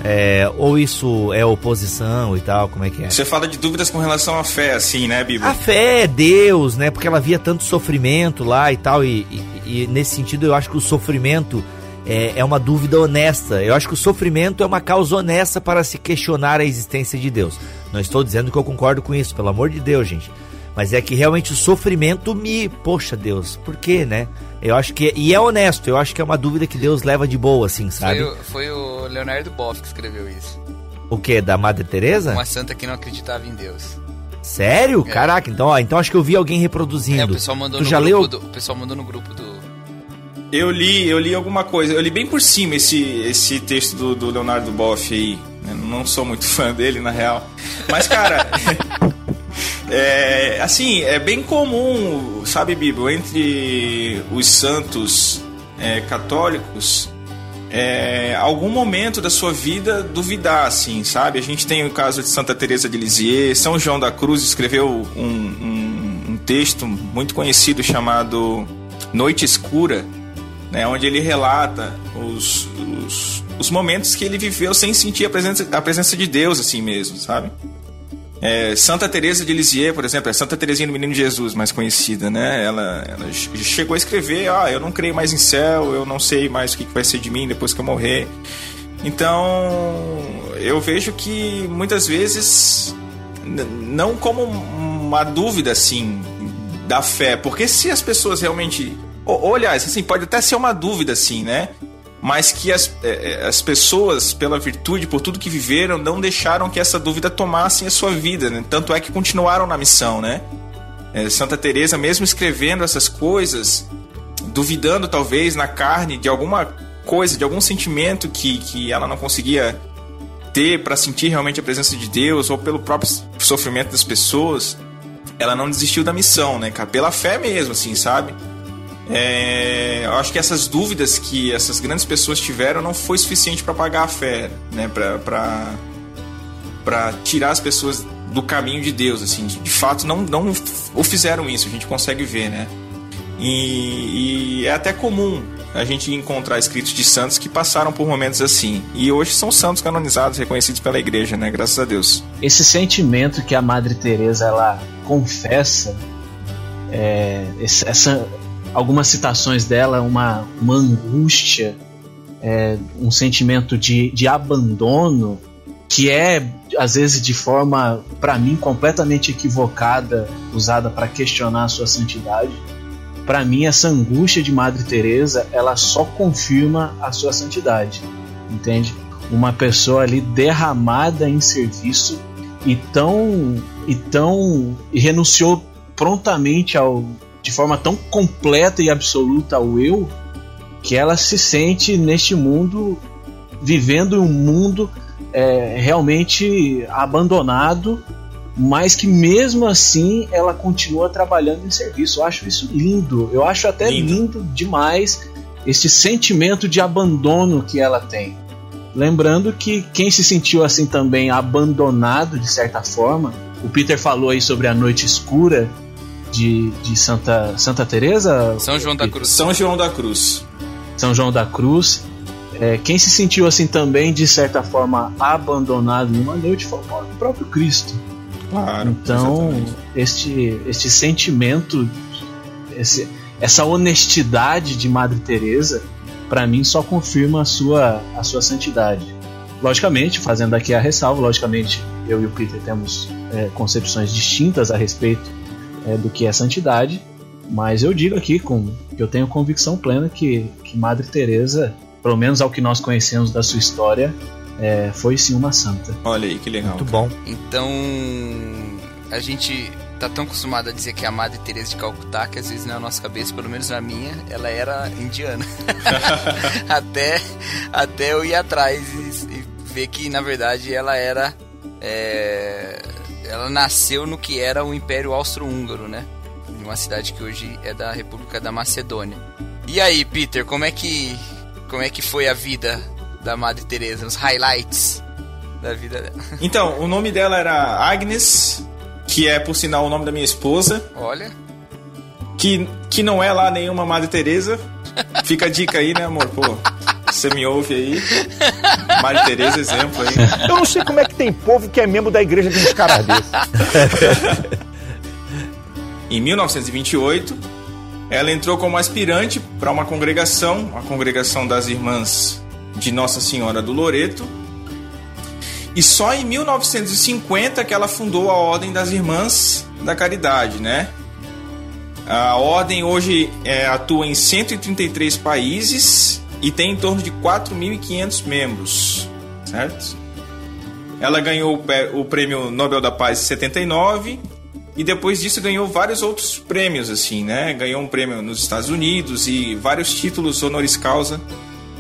É, ou isso é oposição e tal, como é que é? Você fala de dúvidas com relação à fé, assim, né, Bíblia? A fé é Deus, né? Porque ela via tanto sofrimento lá e tal, e, e- e nesse sentido eu acho que o sofrimento é, é uma dúvida honesta. Eu acho que o sofrimento é uma causa honesta para se questionar a existência de Deus. Não estou dizendo que eu concordo com isso, pelo amor de Deus, gente. Mas é que realmente o sofrimento me. Poxa, Deus, por quê, né? Eu acho que. E é honesto, eu acho que é uma dúvida que Deus leva de boa, assim, sabe? Foi o, foi o Leonardo Boff que escreveu isso. O quê? Da Madre Teresa? Uma santa que não acreditava em Deus. Sério? É. Caraca, então, ó, então acho que eu vi alguém reproduzindo. É, o pessoal mandou tu no já grupo leu? do. O pessoal mandou no grupo do. Eu li, eu li alguma coisa. Eu li bem por cima esse, esse texto do, do Leonardo Boff aí. Eu não sou muito fã dele, na real. Mas, cara. é, assim, é bem comum, sabe, Bíblia, entre os santos é, católicos. É, algum momento da sua vida duvidar, assim, sabe? A gente tem o caso de Santa Teresa de Lisieux, São João da Cruz escreveu um, um, um texto muito conhecido chamado Noite Escura, né, onde ele relata os, os, os momentos que ele viveu sem sentir a presença, a presença de Deus assim mesmo, sabe? É, Santa Teresa de Lisieux, por exemplo, é Santa Teresinha do Menino Jesus, mais conhecida, né? Ela, ela chegou a escrever, ah, eu não creio mais em céu, eu não sei mais o que vai ser de mim depois que eu morrer. Então, eu vejo que muitas vezes não como uma dúvida assim da fé, porque se as pessoas realmente, ou, ou, aliás, assim, pode até ser uma dúvida assim, né? Mas que as, eh, eh, as pessoas, pela virtude, por tudo que viveram, não deixaram que essa dúvida tomasse a sua vida, né? Tanto é que continuaram na missão, né? Eh, Santa Teresa, mesmo escrevendo essas coisas, duvidando talvez na carne de alguma coisa, de algum sentimento que, que ela não conseguia ter para sentir realmente a presença de Deus ou pelo próprio sofrimento das pessoas, ela não desistiu da missão, né, cara? Pela fé mesmo, assim, sabe? É, eu acho que essas dúvidas que essas grandes pessoas tiveram não foi suficiente para pagar a fé, né? Pra tirar as pessoas do caminho de Deus, assim. De fato, não, não o fizeram isso, a gente consegue ver, né? E, e é até comum a gente encontrar escritos de santos que passaram por momentos assim. E hoje são santos canonizados, reconhecidos pela igreja, né? Graças a Deus. Esse sentimento que a Madre Teresa ela confessa, é, essa, algumas citações dela, uma, uma angústia, é, um sentimento de, de abandono que é às vezes de forma para mim completamente equivocada usada para questionar a sua santidade. Para mim essa angústia de Madre Teresa, ela só confirma a sua santidade, entende? Uma pessoa ali derramada em serviço e tão e tão e renunciou prontamente ao de forma tão completa e absoluta ao eu que ela se sente neste mundo vivendo um mundo é, realmente abandonado, mas que mesmo assim ela continua trabalhando em serviço. Eu acho isso lindo. Eu acho até lindo, demais esse sentimento de abandono que ela tem. Lembrando que quem se sentiu assim também abandonado de certa forma, o Peter falou aí sobre a noite escura de, de Santa Santa Teresa, São João da Cruz. São João da Cruz. São João da Cruz. É, quem se sentiu assim também, de certa forma, abandonado numa noite foi o próprio Cristo. Claro. Então, este, este sentimento, esse, essa honestidade de Madre Teresa, para mim só confirma a sua, a sua santidade. Logicamente, fazendo aqui a ressalva, logicamente eu e o Peter temos é, concepções distintas a respeito é, do que é santidade, mas eu digo aqui com que eu tenho convicção plena que, que Madre Teresa, pelo menos ao que nós conhecemos da sua história, é, foi sim uma santa. Olha aí que legal. Muito bom. Então, a gente tá tão acostumado a dizer que é a Madre Teresa de Calcutá que às vezes na nossa cabeça, pelo menos na minha, ela era indiana. até, até eu ir atrás e, e ver que na verdade ela era. é, ela nasceu no que era o Império Austro-Húngaro, né? Em uma cidade que hoje é da República da Macedônia. E aí, Peter, como é que como é que foi a vida da Madre Teresa, os highlights da vida dela? Então, o nome dela era Agnes, que é por sinal o nome da minha esposa, Olha, que, que não é lá nenhuma Madre Teresa. Fica a dica aí, né, amor? Pô, você me ouve aí. Madre Teresa, exemplo aí. Eu não sei como é que tem povo que é membro da igreja de uns caras desses. Em 1928, ela entrou como aspirante para uma congregação, a congregação das Irmãs de Nossa Senhora do Loreto. E só em 1950 que ela fundou a Ordem das Irmãs da Caridade, né? A ordem hoje é, atua em 133 países e tem em torno de 4.500 membros, certo? Ela ganhou o prêmio Nobel da Paz em 79 e depois disso ganhou vários outros prêmios, assim, né? Ganhou um prêmio nos Estados Unidos e vários títulos honoris causa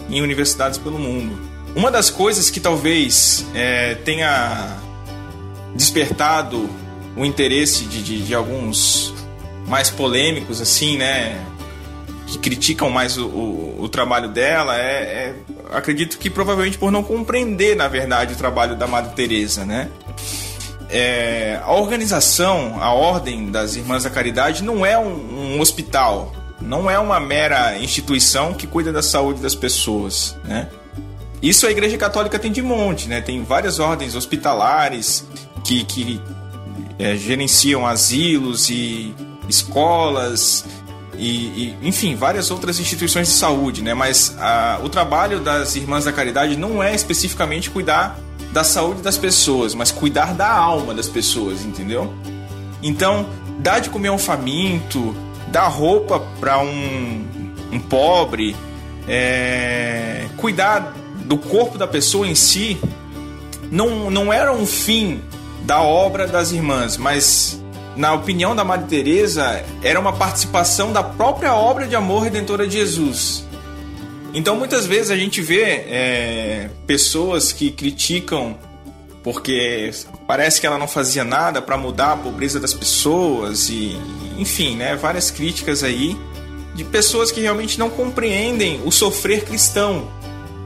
em universidades pelo mundo. Uma das coisas que talvez é, tenha despertado o interesse de, de, de alguns mais polêmicos, assim, né? Que criticam mais o, o, o trabalho dela, é, é, acredito que provavelmente por não compreender, na verdade, o trabalho da Madre Teresa, né? É, a organização, a Ordem das Irmãs da Caridade não é um, um hospital, não é uma mera instituição que cuida da saúde das pessoas, né? Isso a Igreja Católica tem de monte, né? Tem várias ordens hospitalares que, que é, gerenciam asilos e escolas e, e, enfim, várias outras instituições de saúde, né? Mas a, o trabalho das Irmãs da Caridade não é especificamente cuidar da saúde das pessoas, mas cuidar da alma das pessoas, entendeu? Então, dar de comer a um faminto, dar roupa para um, um pobre, é, cuidar do corpo da pessoa em si, não, não era um fim da obra das irmãs, mas na opinião da Madre Teresa, era uma participação da própria obra de amor redentora de Jesus. Então muitas vezes a gente vê é, pessoas que criticam porque parece que ela não fazia nada para mudar a pobreza das pessoas e enfim, né, várias críticas aí de pessoas que realmente não compreendem o sofrer cristão,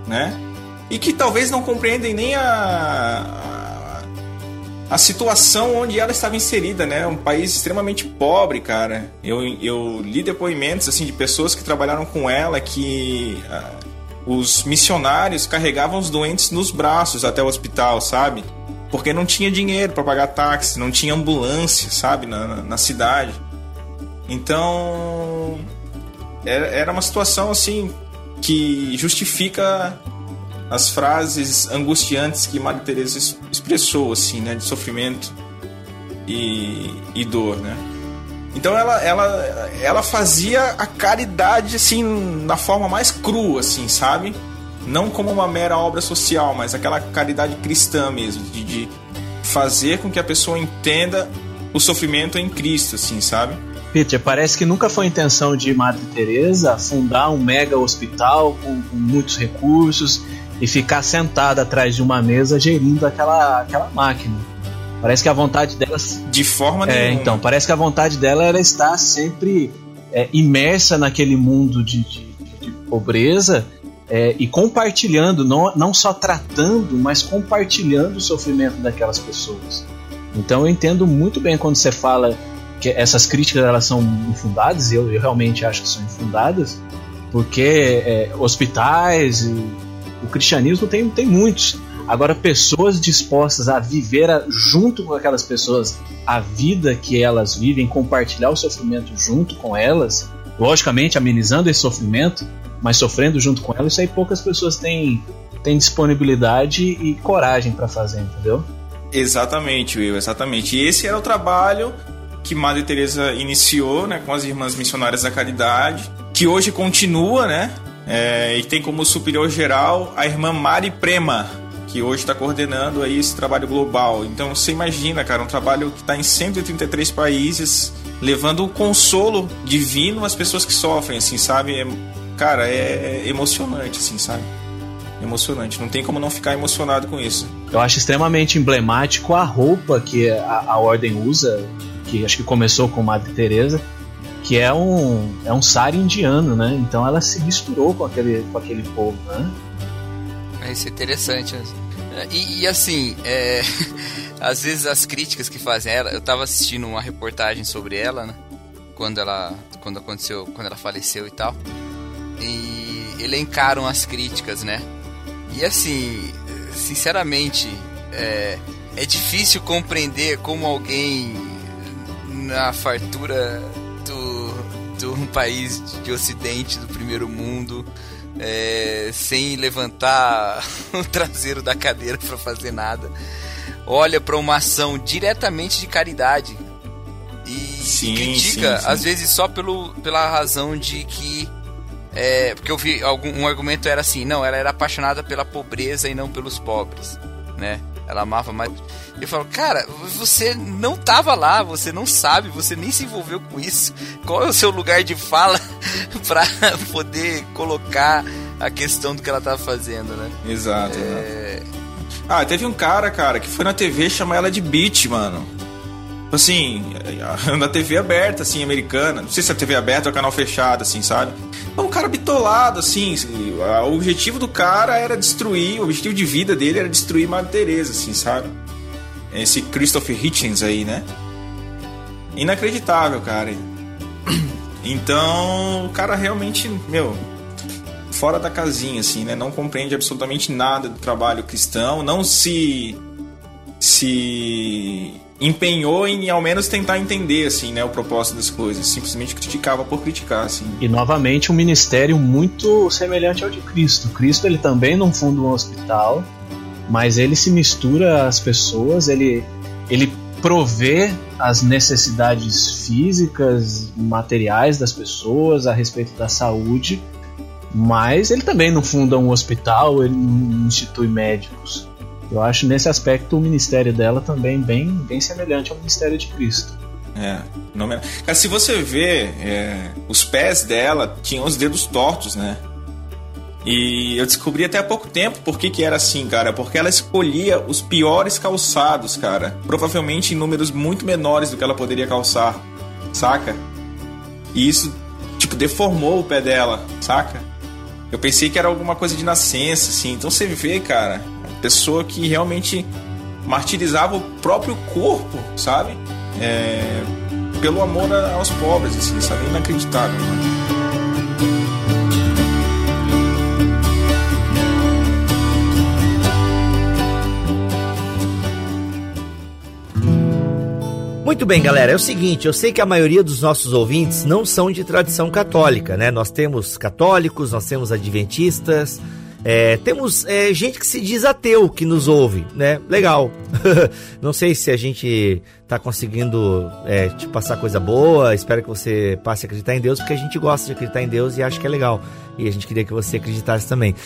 né? E que talvez não compreendem nem a, a situação onde ela estava inserida, né? Um país extremamente pobre, cara. Eu, eu li depoimentos assim de pessoas que trabalharam com ela que uh, os missionários carregavam os doentes nos braços até o hospital, sabe? Porque não tinha dinheiro para pagar táxi, não tinha ambulância, sabe, na, na, na cidade. Então era, era uma situação assim que justifica as frases angustiantes que Madre Teresa expressou, assim, né, de sofrimento e, e dor, né? Então ela, ela, ela fazia a caridade assim na forma mais crua, assim, sabe? Não como uma mera obra social, mas aquela caridade cristã mesmo, de, de fazer com que a pessoa entenda o sofrimento em Cristo, assim, sabe? Peter, parece que nunca foi intenção de Madre Teresa fundar um mega hospital com, com muitos recursos e ficar sentada atrás de uma mesa gerindo aquela, aquela máquina. Parece que a vontade dela. De forma é, nenhuma. então, parece que a vontade dela era estar sempre é, imersa naquele mundo de, de, de pobreza é, e compartilhando, não, não só tratando, mas compartilhando o sofrimento daquelas pessoas. Então eu entendo muito bem quando você fala que essas críticas elas são infundadas, e eu, eu realmente acho que são infundadas, porque é, hospitais e o cristianismo tem, tem muitos. Agora, pessoas dispostas a viver a, junto com aquelas pessoas a vida que elas vivem, compartilhar o sofrimento junto com elas, logicamente amenizando esse sofrimento, mas sofrendo junto com elas, isso aí poucas pessoas têm, têm disponibilidade e coragem para fazer, entendeu? Exatamente, Will, exatamente. E esse era o trabalho que Madre Teresa iniciou, né, com as irmãs missionárias da caridade, que hoje continua, né, é, e tem como superior geral a irmã Mari Prema, que hoje está coordenando aí esse trabalho global. Então você imagina, cara, um trabalho que está em 133 países, levando o consolo divino às pessoas que sofrem, assim, sabe? É, cara, é, é emocionante, assim, sabe? Emocionante. Não tem como não ficar emocionado com isso. Eu acho extremamente emblemático a roupa que a, a ordem usa, que acho que começou com Madre Teresa que é um é um sari indiano, né? Então ela se misturou com aquele com aquele povo, né? Isso é interessante. E, e assim, é, às vezes as críticas que fazem ela, eu tava assistindo uma reportagem sobre ela, né? Quando ela quando aconteceu, quando ela faleceu e tal. E elencaram as críticas, né? E assim, sinceramente, é, é difícil compreender como alguém na fartura bonito, um país de ocidente do primeiro mundo, é, sem levantar o traseiro da cadeira para fazer nada. Olha para uma ação diretamente de caridade e, Sim, e critica, sim, sim. às vezes só pelo, pela razão de que é, porque eu vi algum um argumento era assim, não, ela era apaixonada pela pobreza e não pelos pobres, né? Ela amava mais. Eu falo, cara, você não tava lá, você não sabe, você nem se envolveu com isso. Qual é o seu lugar de fala pra poder colocar a questão do que ela tava fazendo, né? Exato, É, exato. Ah, teve um cara, cara, que foi na TV chamar ela de Beat, mano. Assim, na TV aberta, assim, americana. Não sei se é TV aberta ou canal fechado, assim, sabe? É um cara bitolado, assim. O objetivo do cara era destruir, o objetivo de vida dele era destruir Madre Teresa, assim, sabe? Esse Christopher Hitchens aí, né? Inacreditável, cara. Então, o cara realmente, meu, fora da casinha, assim, né? Não compreende absolutamente nada do trabalho cristão, não se se empenhou em ao menos tentar entender, assim, né, o propósito das coisas. Simplesmente criticava por criticar, assim. E novamente um ministério muito semelhante ao de Cristo. Cristo ele também não funda um hospital, mas ele se mistura às pessoas, ele, ele provê as necessidades físicas, materiais das pessoas a respeito da saúde, mas ele também não funda um hospital, ele não institui médicos. Eu acho nesse aspecto o ministério dela também bem, bem semelhante ao ministério de Cristo. É, me... Cara, se você vê, é, os pés dela tinham os dedos tortos, né? E eu descobri até há pouco tempo por que, que era assim, cara. Porque ela escolhia os piores calçados, cara. Provavelmente em números muito menores do que ela poderia calçar, saca? E isso, tipo, deformou o pé dela, saca? Eu pensei que era alguma coisa de nascença, assim. Então você vê, cara, pessoa que realmente martirizava o próprio corpo, sabe? É, pelo amor aos pobres, assim, sabe? Inacreditável, mano. Muito bem, galera. É o seguinte, eu sei que a maioria dos nossos ouvintes não são de tradição católica, né? Nós temos católicos, nós temos adventistas, é, temos é, gente que se diz ateu que nos ouve, né? Legal. não sei se a gente tá conseguindo é, te passar coisa boa. Espero que você passe a acreditar em Deus, porque a gente gosta de acreditar em Deus e acha que é legal. E a gente queria que você acreditasse também.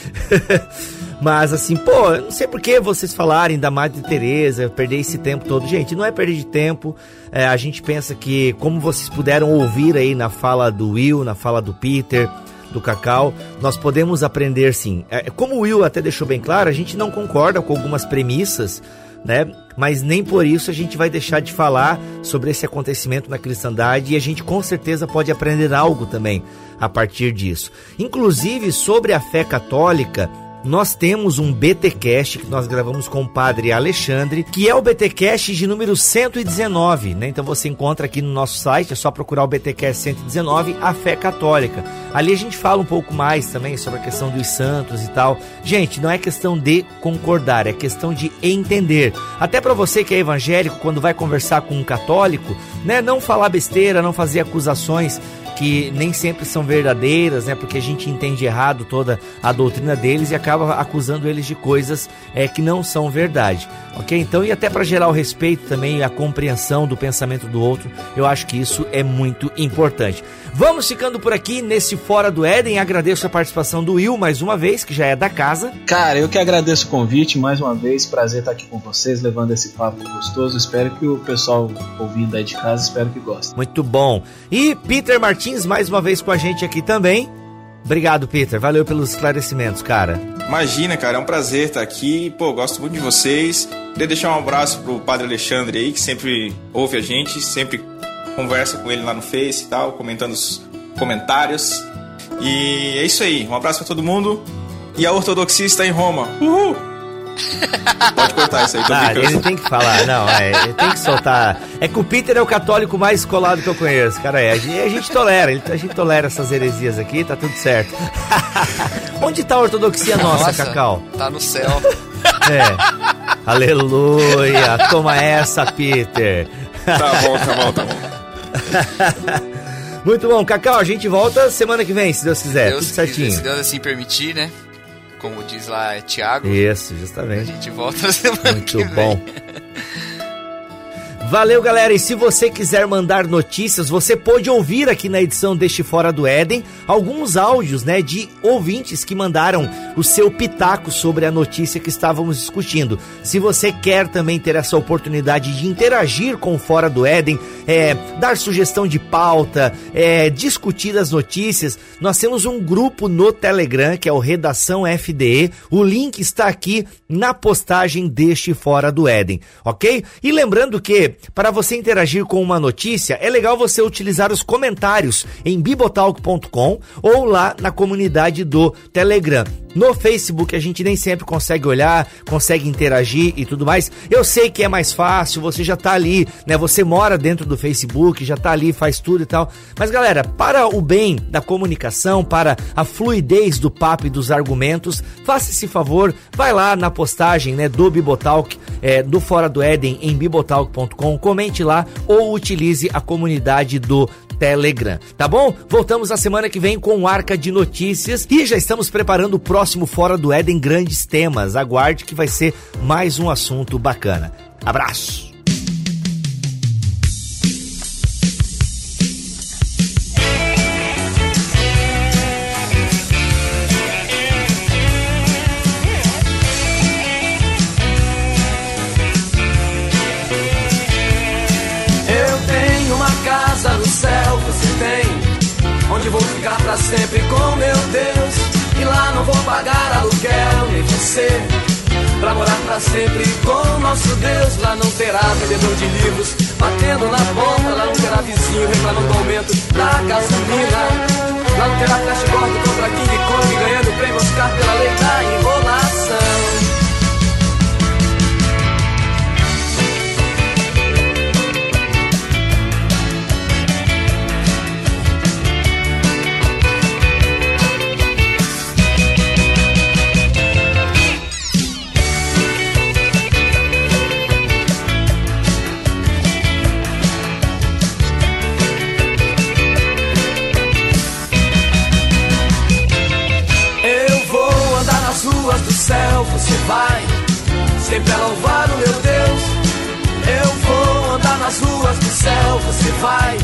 Mas assim, pô, eu não sei por que vocês falarem da Madre Teresa, perder esse tempo todo. Gente, não é perder de tempo. É, a gente pensa que, como vocês puderam ouvir aí na fala do Will, na fala do Peter, do Cacau, nós podemos aprender sim. É, como o Will até deixou bem claro, a gente não concorda com algumas premissas, né? Mas nem por isso a gente vai deixar de falar sobre esse acontecimento na cristandade e a gente com certeza pode aprender algo também a partir disso. Inclusive sobre a fé católica, nós temos um BTcast que nós gravamos com o padre Alexandre, que é o BTcast de número 119, né? Então você encontra aqui no nosso site, é só procurar o BTcast 119, a fé católica. Ali a gente fala um pouco mais também sobre a questão dos santos e tal. Gente, não é questão de concordar, é questão de entender. Até para você que é evangélico, quando vai conversar com um católico, né, não falar besteira, não fazer acusações que nem sempre são verdadeiras, né? Porque a gente entende errado toda a doutrina deles e acaba acusando eles de coisas é, que não são verdade, ok? Então, e até para gerar o respeito também e a compreensão do pensamento do outro, eu acho que isso é muito importante. Vamos ficando por aqui nesse Fora do Éden. Agradeço a participação do Will mais uma vez, que já é da casa. Cara, eu que agradeço o convite mais uma vez. Prazer estar aqui com vocês, levando esse papo gostoso. Espero que o pessoal ouvindo aí de casa, espero que goste. Muito bom. E Peter Martins mais uma vez com a gente aqui também. Obrigado, Peter. Valeu pelos esclarecimentos, cara. Imagina, cara, é um prazer estar aqui. Pô, gosto muito de vocês. Queria deixar um abraço pro Padre Alexandre aí, que sempre ouve a gente, sempre conversa com ele lá no Face e tal, comentando os comentários. E é isso aí. Um abraço pra todo mundo. E a ortodoxia está em Roma. Uhul! Pode cortar isso aí, tô Ah, brincando. ele tem que falar, não, é, ele tem que soltar. É que o Peter é o católico mais colado que eu conheço, cara, é. A gente, a gente tolera, ele- a gente tolera essas heresias aqui, tá tudo certo. Onde tá a ortodoxia nossa, Cacau? Tá no céu. É. Aleluia! Toma essa, Peter. Tá bom, tá bom, tá bom. Muito bom, Cacau, a gente volta semana que vem, se Deus quiser. Deus tudo certinho. se Deus assim permitir, né? Como diz lá é Tiago. Isso, A justamente. gente volta na semana Muito que bom. Valeu, galera. E se você quiser mandar notícias, você pode ouvir aqui na edição deste Fora do Éden alguns áudios, né, de ouvintes que mandaram o seu pitaco sobre a notícia que estávamos discutindo. Se você quer também ter essa oportunidade de interagir com o Fora do Éden, é, dar sugestão de pauta, é, discutir as notícias, nós temos um grupo no Telegram que é o Redação FDE. O link está aqui na postagem deste Fora do Éden, ok? E lembrando que para você interagir com uma notícia, é legal você utilizar os comentários em bibotalk.com ou lá na comunidade do Telegram. No Facebook a gente nem sempre consegue olhar, consegue interagir e tudo mais. Eu sei que é mais fácil, você já tá ali, né? Você mora dentro do Facebook, já tá ali, faz tudo e tal. Mas galera, para o bem da comunicação, para a fluidez do papo e dos argumentos, faça esse favor, vai lá na postagem, né, do Bibotalk, é, do Fora do Éden em bibotalk.com, comente lá ou utilize a comunidade do Telegram, tá bom? Voltamos na semana que vem com o Arca de Notícias e já estamos preparando o próximo Fora do Éden grandes temas. Aguarde que vai ser mais um assunto bacana. Abraço! Onde vou ficar pra sempre com meu Deus. E lá não vou pagar aluguel, nem você. Pra morar pra sempre com nosso Deus. Lá não terá vendedor de livros batendo na porta. Lá não terá vizinho reclamando do aumento da gasolina. Lá não terá flash gordo contra King Kong ganhando prêmio Oscar pela lei da enrolação. Céu, você vai sempre a louvar o meu Deus. Eu vou andar nas ruas do céu, você vai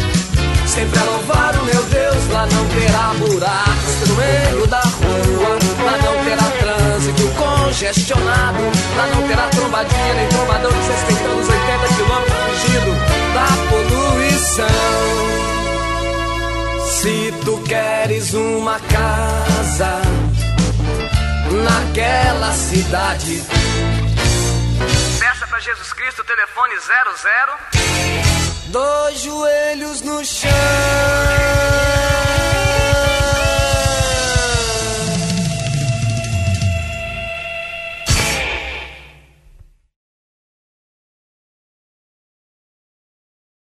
sempre a louvar o meu Deus. Lá não terá buracos pelo meio da rua, lá não terá trânsito congestionado, lá não terá trombadinha nem trombadores respeitando os 80 quilômetros fugindo da poluição. Se tu queres uma casa naquela cidade. Peça para Jesus Cristo, telefone 00. Dois joelhos no chão.